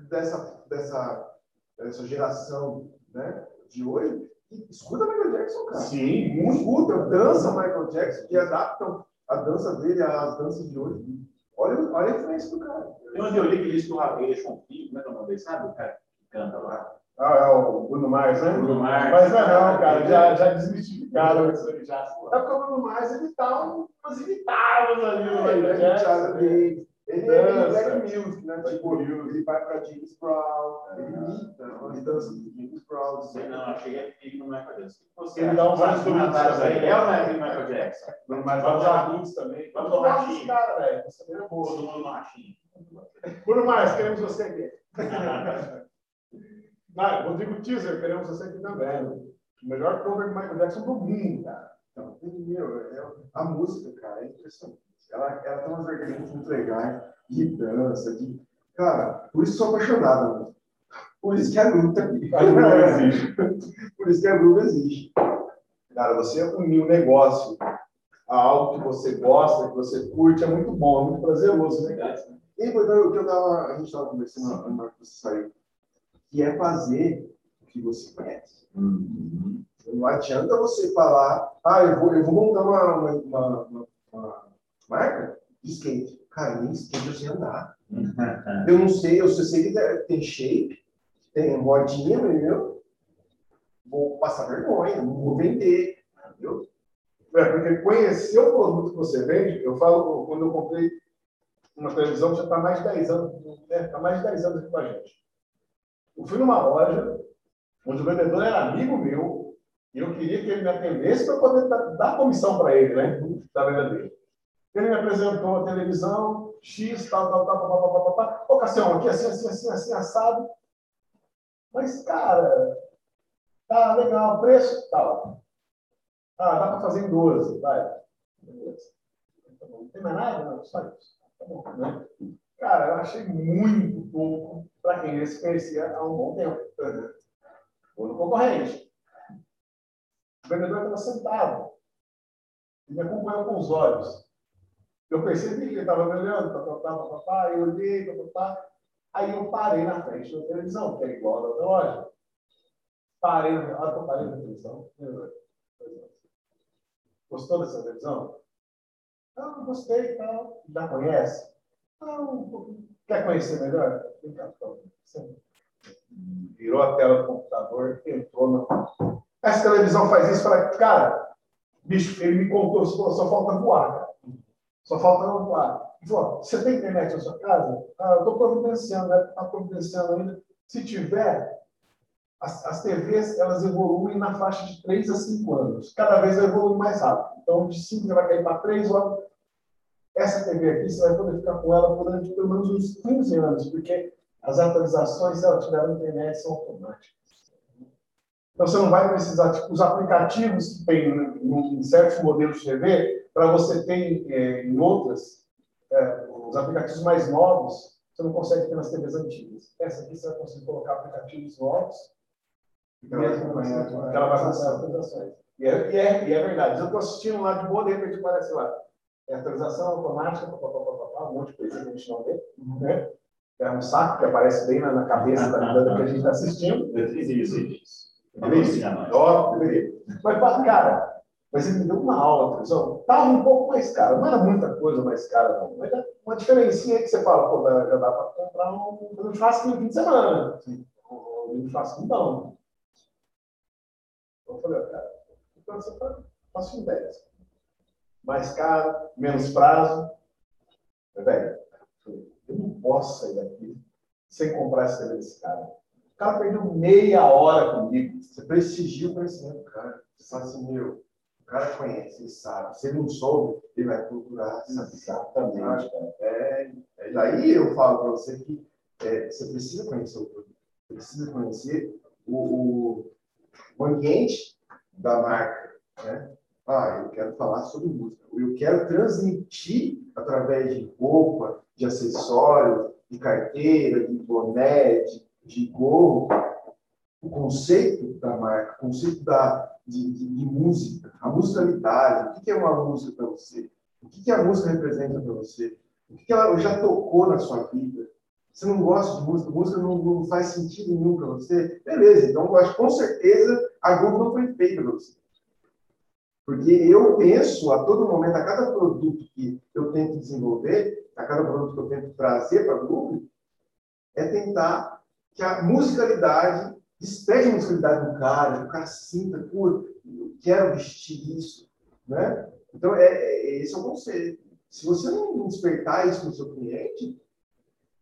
dessa, dessa, dessa geração né, de hoje que escuta Michael Jackson, cara. Sim, muito. escuta, dança Michael Jackson, que adaptam a dança dele às danças de hoje. Olha, olha a influência do cara. Tem uma teoria que diz que o deixou um filho, como é que é o nome dele? Sabe o cara que canta lá? Ah, é o Bruno Mars, né? Bruno Mars. Mas não é não, cara. Já, já desmistificaram isso aí já. É porque o Bruno Mars, ele tá um- umas imitadas ali no Ele Michael é Jackson. Charlie né? Davis. Ele é Dança. Black Music, né? Tipo, ele vai pra James Brown, ele imita as danças do James Brown. Não sei não, achei que é filho do Michael Jackson. O Ele dá uns comentários aí. É é do Michael Jackson? Mars Vamos lá. adultos também. Vamos lá, Ratinho. cara, velho. Você é boa. Todo mundo no. Bruno Mars, queremos você aqui. Não, Rodrigo Teaser, queremos você aqui também. O melhor cover de Michael Jackson do mundo, cara. Então, meu, é- a música, cara, é impressionante. Ela, ela tem umas vertentes muito legais de dança, de. Cara, por isso sou apaixonado. Por isso que a Groove aqui. A Groove existe. Por isso que a Groove existe. Cara, você unir um negócio a algo que você gosta, que você curte, é muito bom, é muito prazeroso, né? E foi o que eu tava, a gente estava conversando na hora que você saiu, que é fazer o que você conhece. Uhum. Não adianta você falar, ah, eu vou, eu vou montar uma, uma, uma, uma- uma marca de skate. Cara, nem skate eu sei andar. Eu não sei, eu só sei que tem shape, tem rodinha, entendeu? Vou passar vergonha, não vou vender, entendeu? É, porque conhecer o produto que você vende, eu falo, quando eu comprei uma televisão, já está mais de 10 anos, né? Está mais de 10 anos aqui com a gente. Eu fui numa loja onde o vendedor era amigo meu e eu queria que ele me atendesse para poder dar comissão para ele, né? Da venda dele. Ele me apresentou a televisão, X, tal, tal, tal, tal, tal, tal, tal. Ô, Cassião, aqui assim, assim, assim, assim, assado. Mas, cara, tá legal, preço, tá tal. Ah, dá para fazer em 12, vai. Beleza. Tá não tem mais nada? Não, só isso. Tá bom, né? Cara, eu achei muito pouco para quem se conhecia há um bom tempo. Ou no concorrente. O vendedor estava sentado e me acompanhou com os olhos. Eu percebi que ele estava me olhando, papapá, papapá, eu olhei, papapá. Aí eu parei na frente da televisão, que é igual da outra loja. Parei, na hora que eu parei na televisão, gostou dessa televisão? Ah, gostei e tal. Já conhece? Não, quer conhecer melhor? Vem cá, Virou a tela do computador, entrou na. Essa televisão faz isso para. Cara, bicho, ele me contou, só falta voar, cara. Só falta voar. Ele falou: você tem internet na sua casa? Ah, estou providenciando, né? Está providenciando ainda. Se tiver, as, as TVs elas evoluem na faixa de 3 a 5 anos. Cada vez evolui mais rápido. Então, de 5 vai cair para 3 anos. Essa TV aqui, você vai poder ficar com ela durante pelo menos uns 15 anos, porque as atualizações, se ela tiver na internet, são automáticas. Então, você não vai precisar, tipo, os aplicativos que tem em certos modelos de TV, para você ter é, em outras, é, os aplicativos mais novos, você não consegue ter nas TVs antigas. Essa aqui você vai conseguir colocar aplicativos novos, mesmo que ela vai fazer atualizações. E é, e, é, e é verdade. Eu estou assistindo lá de boa, de repente aparece lá. É atualização automática, pá, pá, pá, um monte de coisa que a gente não vê. Né? É um saco que aparece bem na, cabeça da, da que a gente está assistindo. Isso, isso. Ó, Mas, cara, mas ele me deu uma aula, professor. Estava um pouco mais caro, não era muita coisa mais cara, não. Mas é uma diferencinha que você fala, pô, já dá para comprar um, um churrasco no fim de semana. Um churrasco não. Então eu falei, cara, então você faço ideias. Mais caro, menos prazo. Velho, eu não posso sair daqui sem comprar esse desse cara. O cara perdeu meia hora comigo. Você prestigia o conhecimento do cara. Você fala assim, meu, o cara conhece, ele sabe. Se ele não soube, ele vai procurar. Exatamente. É, é, daí eu falo para você que é, você precisa conhecer o produto. Você precisa conhecer o, o, o ambiente da marca. Né? Ah, eu quero falar sobre música. Eu quero transmitir através de roupa, de acessórios, de carteira, de boné, de, de gorro, o conceito da marca, o conceito da, de, de, de música, a musicalidade. O que é uma música para você? O que a música representa para você? O que ela já tocou na sua vida? Você não gosta de música, música não, não faz sentido nenhum para você? Beleza, então eu acho com certeza a Globo não foi feita para você. Porque eu penso a todo momento, a cada produto que eu tento desenvolver, a cada produto que eu tento trazer para o Globo, é tentar que a musicalidade despede a musicalidade do cara, que o cara sinta, pô, eu quero vestir isso, né? Então, é, é, esse é o conceito. Se você não despertar isso no seu cliente,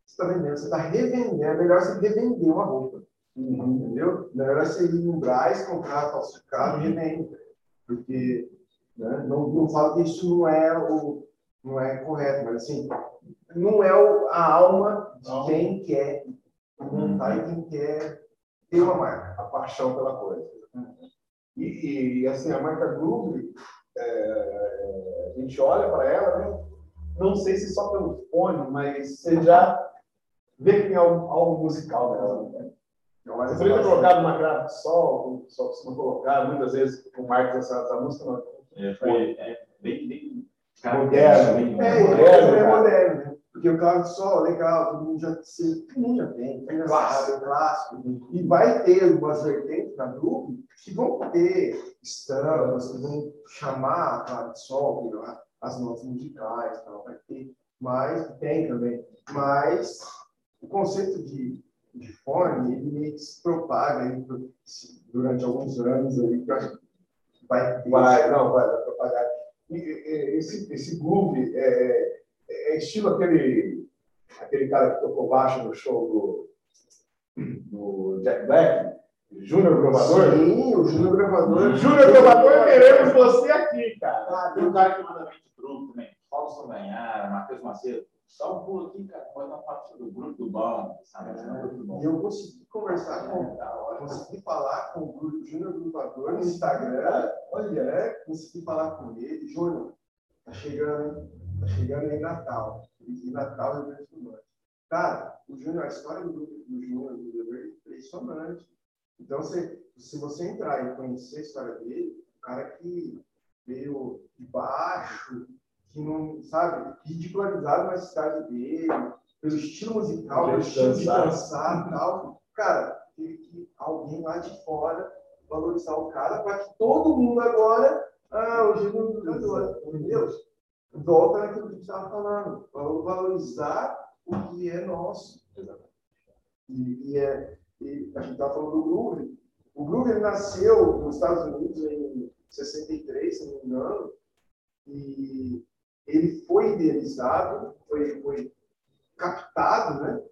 você está vendendo, você está revendendo. É melhor você revender uma roupa. Uhum. Entendeu? Melhor você ir no Braz, comprar falsificado e revender. Porque né, não, não falo que isso não é, o, não é correto, mas assim, não é o, a alma de não. quem quer montar e quem quer ter uma marca, a paixão pela coisa. E, e assim, a marca Groove, é, a gente olha para ela, né? não sei se só pelo fone, mas você já vê que tem algo, algo musical nela. Né? Então, mas você poderia ter colocado uma grave de sol, só costuma colocar, muitas vezes com marcas essa, essa música, não. É, foi é, bem, bem moderno. É, moderno, é moderno, né? Porque o claro de sol, legal, todo mundo já, todo mundo já tem, é clássico, é clássico. E vai ter algumas vertentes na grupo que vão ter estampas, que vão chamar claro de sol, as notas musicais, tal, vai ter. Mas, tem também. Mas o conceito de, de fone, ele meio que se propaga aí durante alguns anos aí, que eu acho que vai ter. Vai, não, vai, vai propagar. E, e, esse, esse groove é, é, estilo aquele, aquele cara que tocou baixo no show do, do Jack Black, Júnior Gravador? Sim, o Júnior Gravador. Júnior Gravador, queremos você aqui, cara. Ah, tem um cara que manda 20 truques também. Paulo Sandanhar, Matheus Macedo. Só um pulo aqui, cara, pode uma parte do grupo do bom, sabe? É, e eu consegui conversar com, consegui falar com o grupo Júnior Gravador no Instagram. Olha, né? Consegui falar com ele. Júnior, tá chegando, tá chegando em Natal. E Natal é o Grande do Norte. Cara, o Júnior, a história do, do Júnior, do é impressionante. Então, se, se você entrar e conhecer a história dele, o cara que veio de baixo, que não, sabe, ridicularizado na cidade dele, pelo estilo musical, pelo estilo de dançar e tal. Cara, teve que alguém lá de fora valorizar o cara para que todo mundo agora, ah, o Júnior do jogador, entendeu? Volta naquilo que a gente estava falando, valorizar o que é nosso. E, e, é, e a gente estava falando do Groove. O Groove ele nasceu nos Estados Unidos em 63, se não me engano, e ele foi idealizado, foi, foi captado né,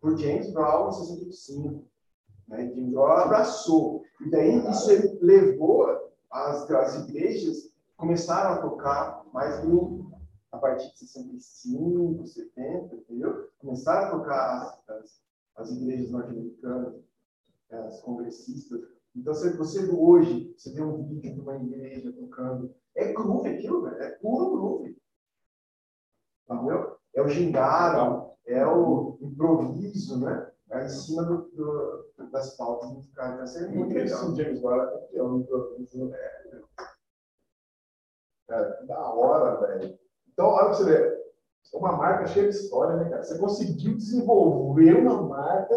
por James Brown em 65. Né? James Brown abraçou. E daí isso levou as, as igrejas começaram a tocar mais grupo a partir de 65, 70, entendeu? Começaram a tocar as, as, as igrejas norte-americanas, as congressistas. Então, se você hoje, você vê um vídeo de uma igreja tocando, é groove aquilo, velho, é puro groove. Entendeu? É o gingado, é o improviso, né? É em cima do, do, das pautas musicais. Vai é muito legal. James Brown é campeão do improviso. É, é, da hora, velho. Então, olha pra você ver. É uma marca cheia de história, né, cara? Você conseguiu desenvolver uma marca,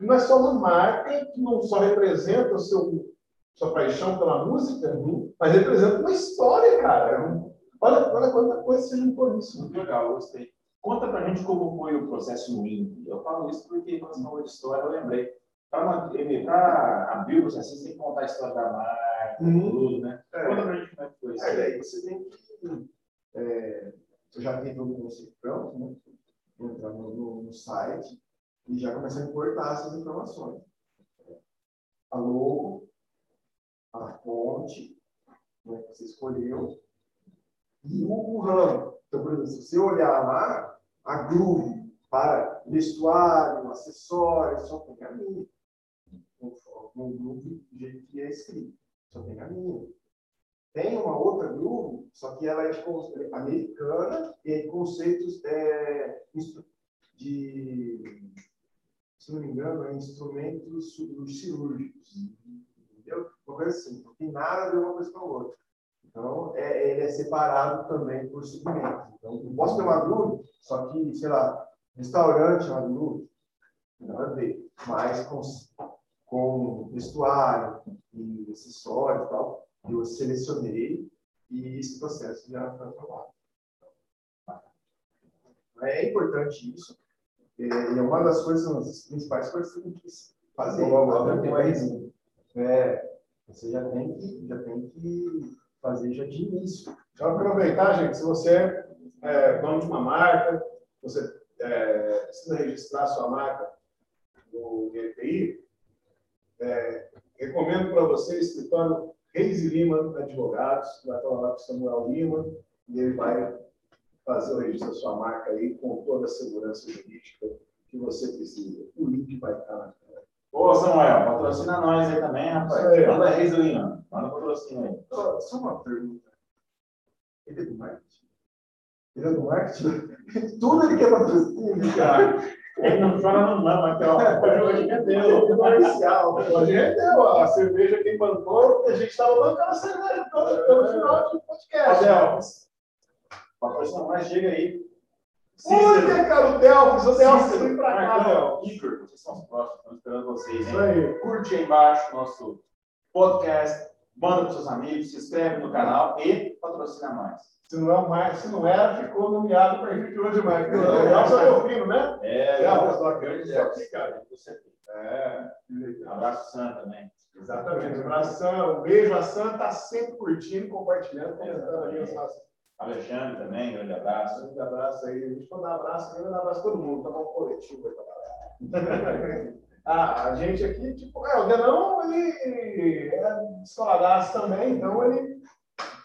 e não é só uma marca que não só representa o seu sua paixão pela música, mas representa uma história, cara. Olha, olha quanta coisa você juntou nisso. Muito legal, gostei. Conta pra gente como foi o processo no INPE. Eu falo isso porque quando você falou de história, eu lembrei. Para abrir o processo, você tem que contar a história da marca, uhum. tudo, né? É. Conta pra gente como é que foi isso. É, aí você tem que. É, eu já tenho todo o conceito pronto, né? Entrar no, no, no, site e já começar a importar essas informações. A logo, a fonte né, que você escolheu e o, ramo. Então, por exemplo, se você olhar lá, a groove para vestuário, acessórios, só tem caminho. No groove, do jeito que é escrito, só tem caminho. Tem uma outra groove, só que ela é de, americana e conceitos é, de, se não me engano, é instrumentos cirúrgicos. Entendeu? Uma coisa assim, não tem nada a ver uma coisa com a outra. Então, é, ele é separado também por segmentos. Então, eu posso ter uma groove, só que, sei lá, restaurante é uma groove, não a ver, mas com, com vestuário e acessórios e tal, eu selecionei e esse processo já foi aprovado. É importante isso, é, e é uma das coisas, uma das principais coisas que a gente fazer. É, você já tem que, já tem que fazer já de início. Então, aproveitar, gente, se você é dono de uma marca, você é, precisa registrar sua marca no EPI, é, recomendo para você o escritório Reis e Lima Advogados, vai falar lá com o Samuel Lima, e ele vai fazer o registro da sua marca aí com toda a segurança jurídica que você precisa. O link vai estar na tela. Ô, Samuel, patrocina nós aí também, rapaz. Manda Reis e Lima. Manda patrocínio aí. Só uma pergunta. Ele é do marketing? Ele é do marketing? Tudo ele quer patrocínio, cara. Ele não fala no mama, aqui, ó. Hoje rendeu. Comercial. Hoje rendeu. A cerveja quem bancou, a gente estava bancando a cerveja toda pelo final do podcast. Delfos. Patrocina mais, chega aí. Olha, cara, o Delfos, o Delfos vem pra cá. Igor, vocês são os próximos, estamos esperando vocês. Isso aí. Curte aí embaixo nosso podcast manda para seus amigos, se inscreve no canal e patrocina mais. Se não é mais, se não era, ficou nomeado para a gente hoje mais. É, legal só eu filho, né? É, é a só grande é aqui, cara. Você é. Um abraço Sam também. Exatamente. Um abraço Sam, um beijo a Sam, está sempre curtindo, compartilhando, comentando ali as nossas. Alexandre também, grande abraço. Grande abraço aí. A gente pode dar abraço, grande abraço a todo mundo, tomar um coletivo aí para galera. a, a gente aqui, tipo, é, o Denão, ele é escoladaço também, então ele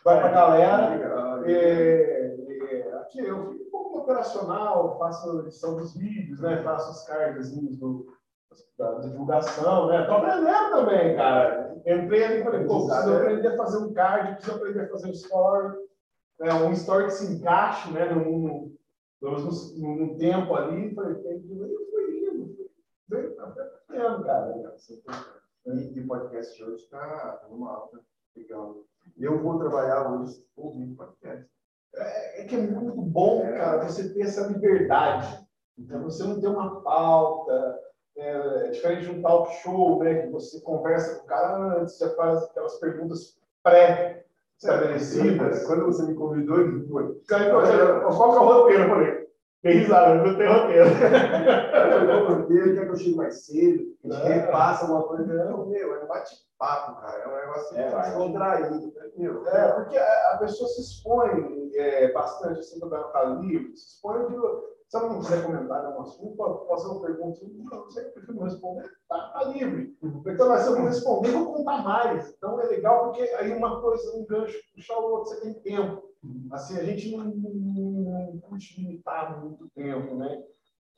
vai para a galera. E, e, aqui eu fico um pouco operacional, faço a edição dos vídeos, né? Faço os cardzinhos do, da divulgação, né? Tô aprendendo também, cara. Entrei ali e falei, pô, preciso aprender a fazer um card, preciso aprender a fazer um story, né? um story que se encaixe, né? Num, num, num tempo ali, foi, foi indo, foi, foi indo, cara. E o podcast hoje está numa alta legal. Eu vou trabalhar hoje ouvindo podcast. É, é que é muito bom, cara, você ter essa liberdade. Então, você não tem uma pauta, é, é diferente de um talk show, né, que você conversa com o cara antes, já faz aquelas perguntas pré-estabelecidas. Quando você me convidou, ele foi. Qual que é o roteiro? Eu falei, tem risada, não tem roteiro. o roteiro, quer que eu chegue mais cedo, a gente é. repassa uma coisa. Não, meu, é um bate-papo, cara. É um negócio é, descontraído. Meu, é, porque a, pessoa se expõe é, bastante, assim, quando ela está livre, se expõe de se ela não quiser comentar um assunto, fazer uma pergunta. Não, não sei, eu prefiro não responder. Tá, tá livre. Então, mas se eu não responder, eu vou contar mais. Então, é legal porque aí uma coisa, um gancho puxa o outro, você tem tempo. Assim, a gente não, curte limitar muito tempo, né?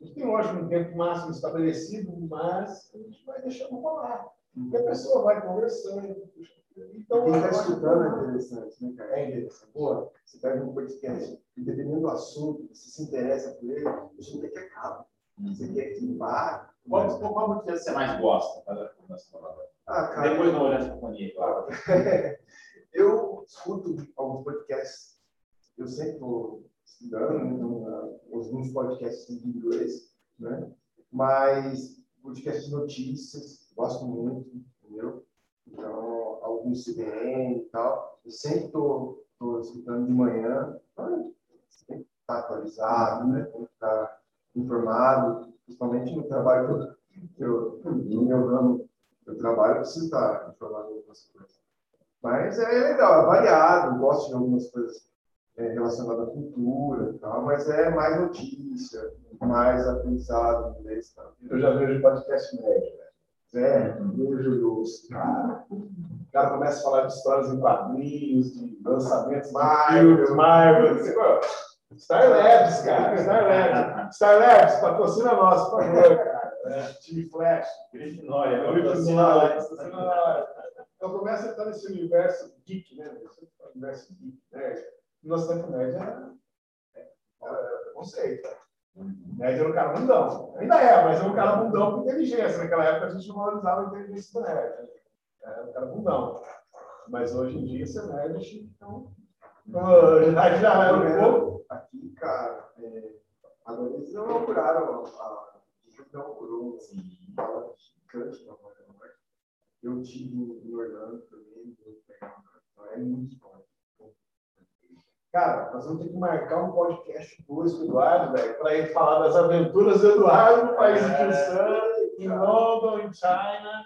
A gente tem, lógico, um tempo máximo estabelecido, mas a gente vai deixando rolar. E a pessoa vai conversando, então, Quem está escutando é interessante, né, cara? É interessante. Pô, você pega um podcast, e dependendo do assunto, você se interessa por ele, você não quer que acabe. Você quer que vá. Qual, qual podcast você mais gosta? Ah, cara, Depois não olhar essa fonia, claro. eu escuto alguns podcasts, eu sempre estou estudando então, alguns podcasts em inglês, né? mas podcast de notícias, gosto muito, entendeu? Então, alguns CBN e tal. Eu sempre estou escutando de manhã. Que estar atualizado, né? tem estar informado, principalmente no trabalho que eu, no meu ramo, eu trabalho, eu preciso estar informado em algumas coisas. Mas é legal, é variado, gosto de algumas coisas é, relacionadas à cultura e tal, mas é mais notícia, mais aprendizado inglês. Tá? Eu já vejo podcast médio, né? É, vejo os cara. O cara começa a falar de histórias em quadrinhos, de lançamentos Marvel, Marvel. Star Labs, cara. Star Labs. Star Labs, patrocina nós, por favor, cara. É, time Flash. Grifinória. Grifinória. Então começa a entrar nesse universo geek, né? Universo geek, né? Nosso tempo médio é, é, é conceito. Nerd era um cara bundão. Ainda é, mas é um cara bundão com inteligência. Naquela época a gente não valorizava a inteligência do nerd. Era um cara bundão. Mas hoje em dia, ser nerd, então. Já, já é um pouco. Aqui, cara, é, agora eles não inauguraram a. inaugurou assim, uma gigante na Eu tive em Orlando também, então é muito forte. Cara, nós vamos ter que marcar um podcast 2 com o Eduardo, velho, para ele falar das aventuras do Eduardo no país é, de Sun, em London, em China.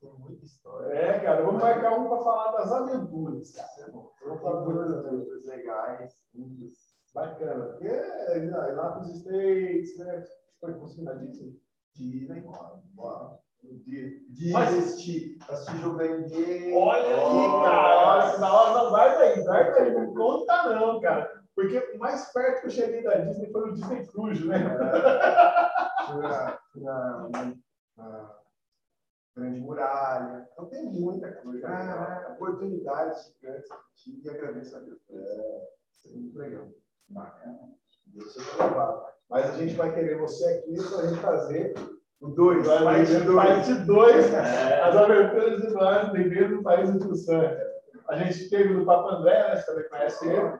Tem muita história. É, cara, vamos marcar um para falar das aventuras, cara. É bom. Vamos falar muitas aventuras legais, muitas. Bacana. Porque é, lá para os States, né? Foi conseguindo a Disney? Disney, bora de, de Mas, assistir, assistir jogo da NBA. Olha aqui, cara. Na hora vai daí, vai daí. Não conta, não, cara. Porque o mais perto que eu cheguei da Disney foi o Disney Cruise, né? É, na, na, na, Grande Muralha. Então tem muita coisa. Ah, oportunidades gigantes e agradeço a Deus. É, isso é muito legal. Bacana. Deixa eu levar. Mas a gente vai querer você aqui para a gente fazer o 2, parte 2, é. as aventuras de Eduardo Ribeiro no País de Tussã. A gente teve no Papo André, né? Você também conhece ele.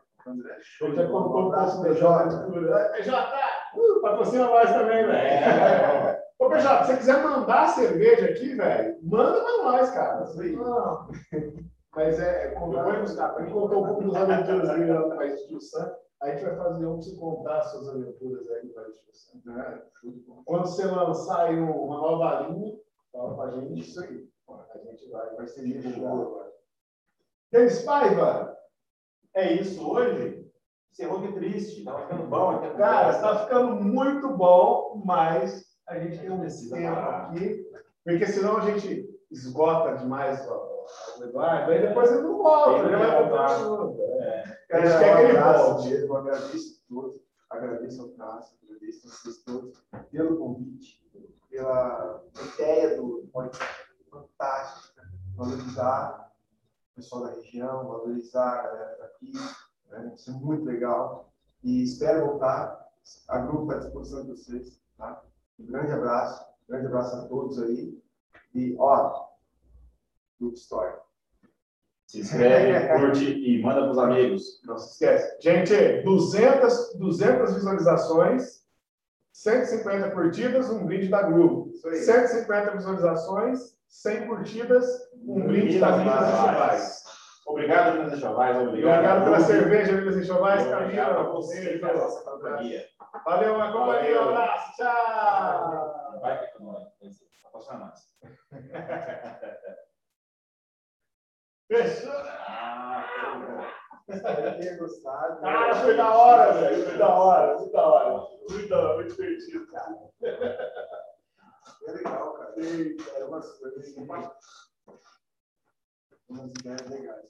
Ele já contou um pouco da Jota. PJ, uh, patrocina nós também, velho. É. Ô, PJ, se você quiser mandar cerveja aqui, velho, manda pra nós, cara. Não. Mas é, contou, ele contou um pouco das aventuras dele no País de Tussã. A gente vai fazer um para você contar suas aventuras aí para. Né? Quando você lançar aí uma nova linha, fala para a gente isso aí. A gente vai, vai ser divulgado agora. Denis Paiva, é isso hoje? Encerrou que triste, estava ficando bom. Cara, está ficando muito bom, mas a gente tem um tempo aqui, porque senão a gente esgota demais o Eduardo, aí depois ele não volta, ele vai voltar. A gente quer que ele volte. Mesmo, agradeço a todos, agradeço ao Cássio, agradeço a vocês todos pelo convite, pela ideia do podcast fantástica, valorizar o pessoal da região, valorizar a galera daqui, né? isso é muito legal. E espero voltar A grupo está à disposição de vocês, tá? Um grande abraço, um grande abraço a todos aí. E, ó, Grupo História. Se inscreve, curte e manda para os amigos. Não se esquece. Gente, 200, 200 visualizações, 150 curtidas, um brinde da aí. 150 visualizações, 100 curtidas, um brinde da Minas Enxovais. Obrigado, Minas. E Obrigado, Obrigado pela cerveja, Minas Enxovais. Obrigado a Camila, você pela nossa companhia. Valeu, uma companhia. Um abraço. Tchau. Vai que nós. Apaixonados. Fechou. Espero gostado. Cara, foi da hora, velho. Foi da hora, muito da hora. Muito da hora, muito divertido, cara. É legal, cara. É umas coisas, umas ideias legais.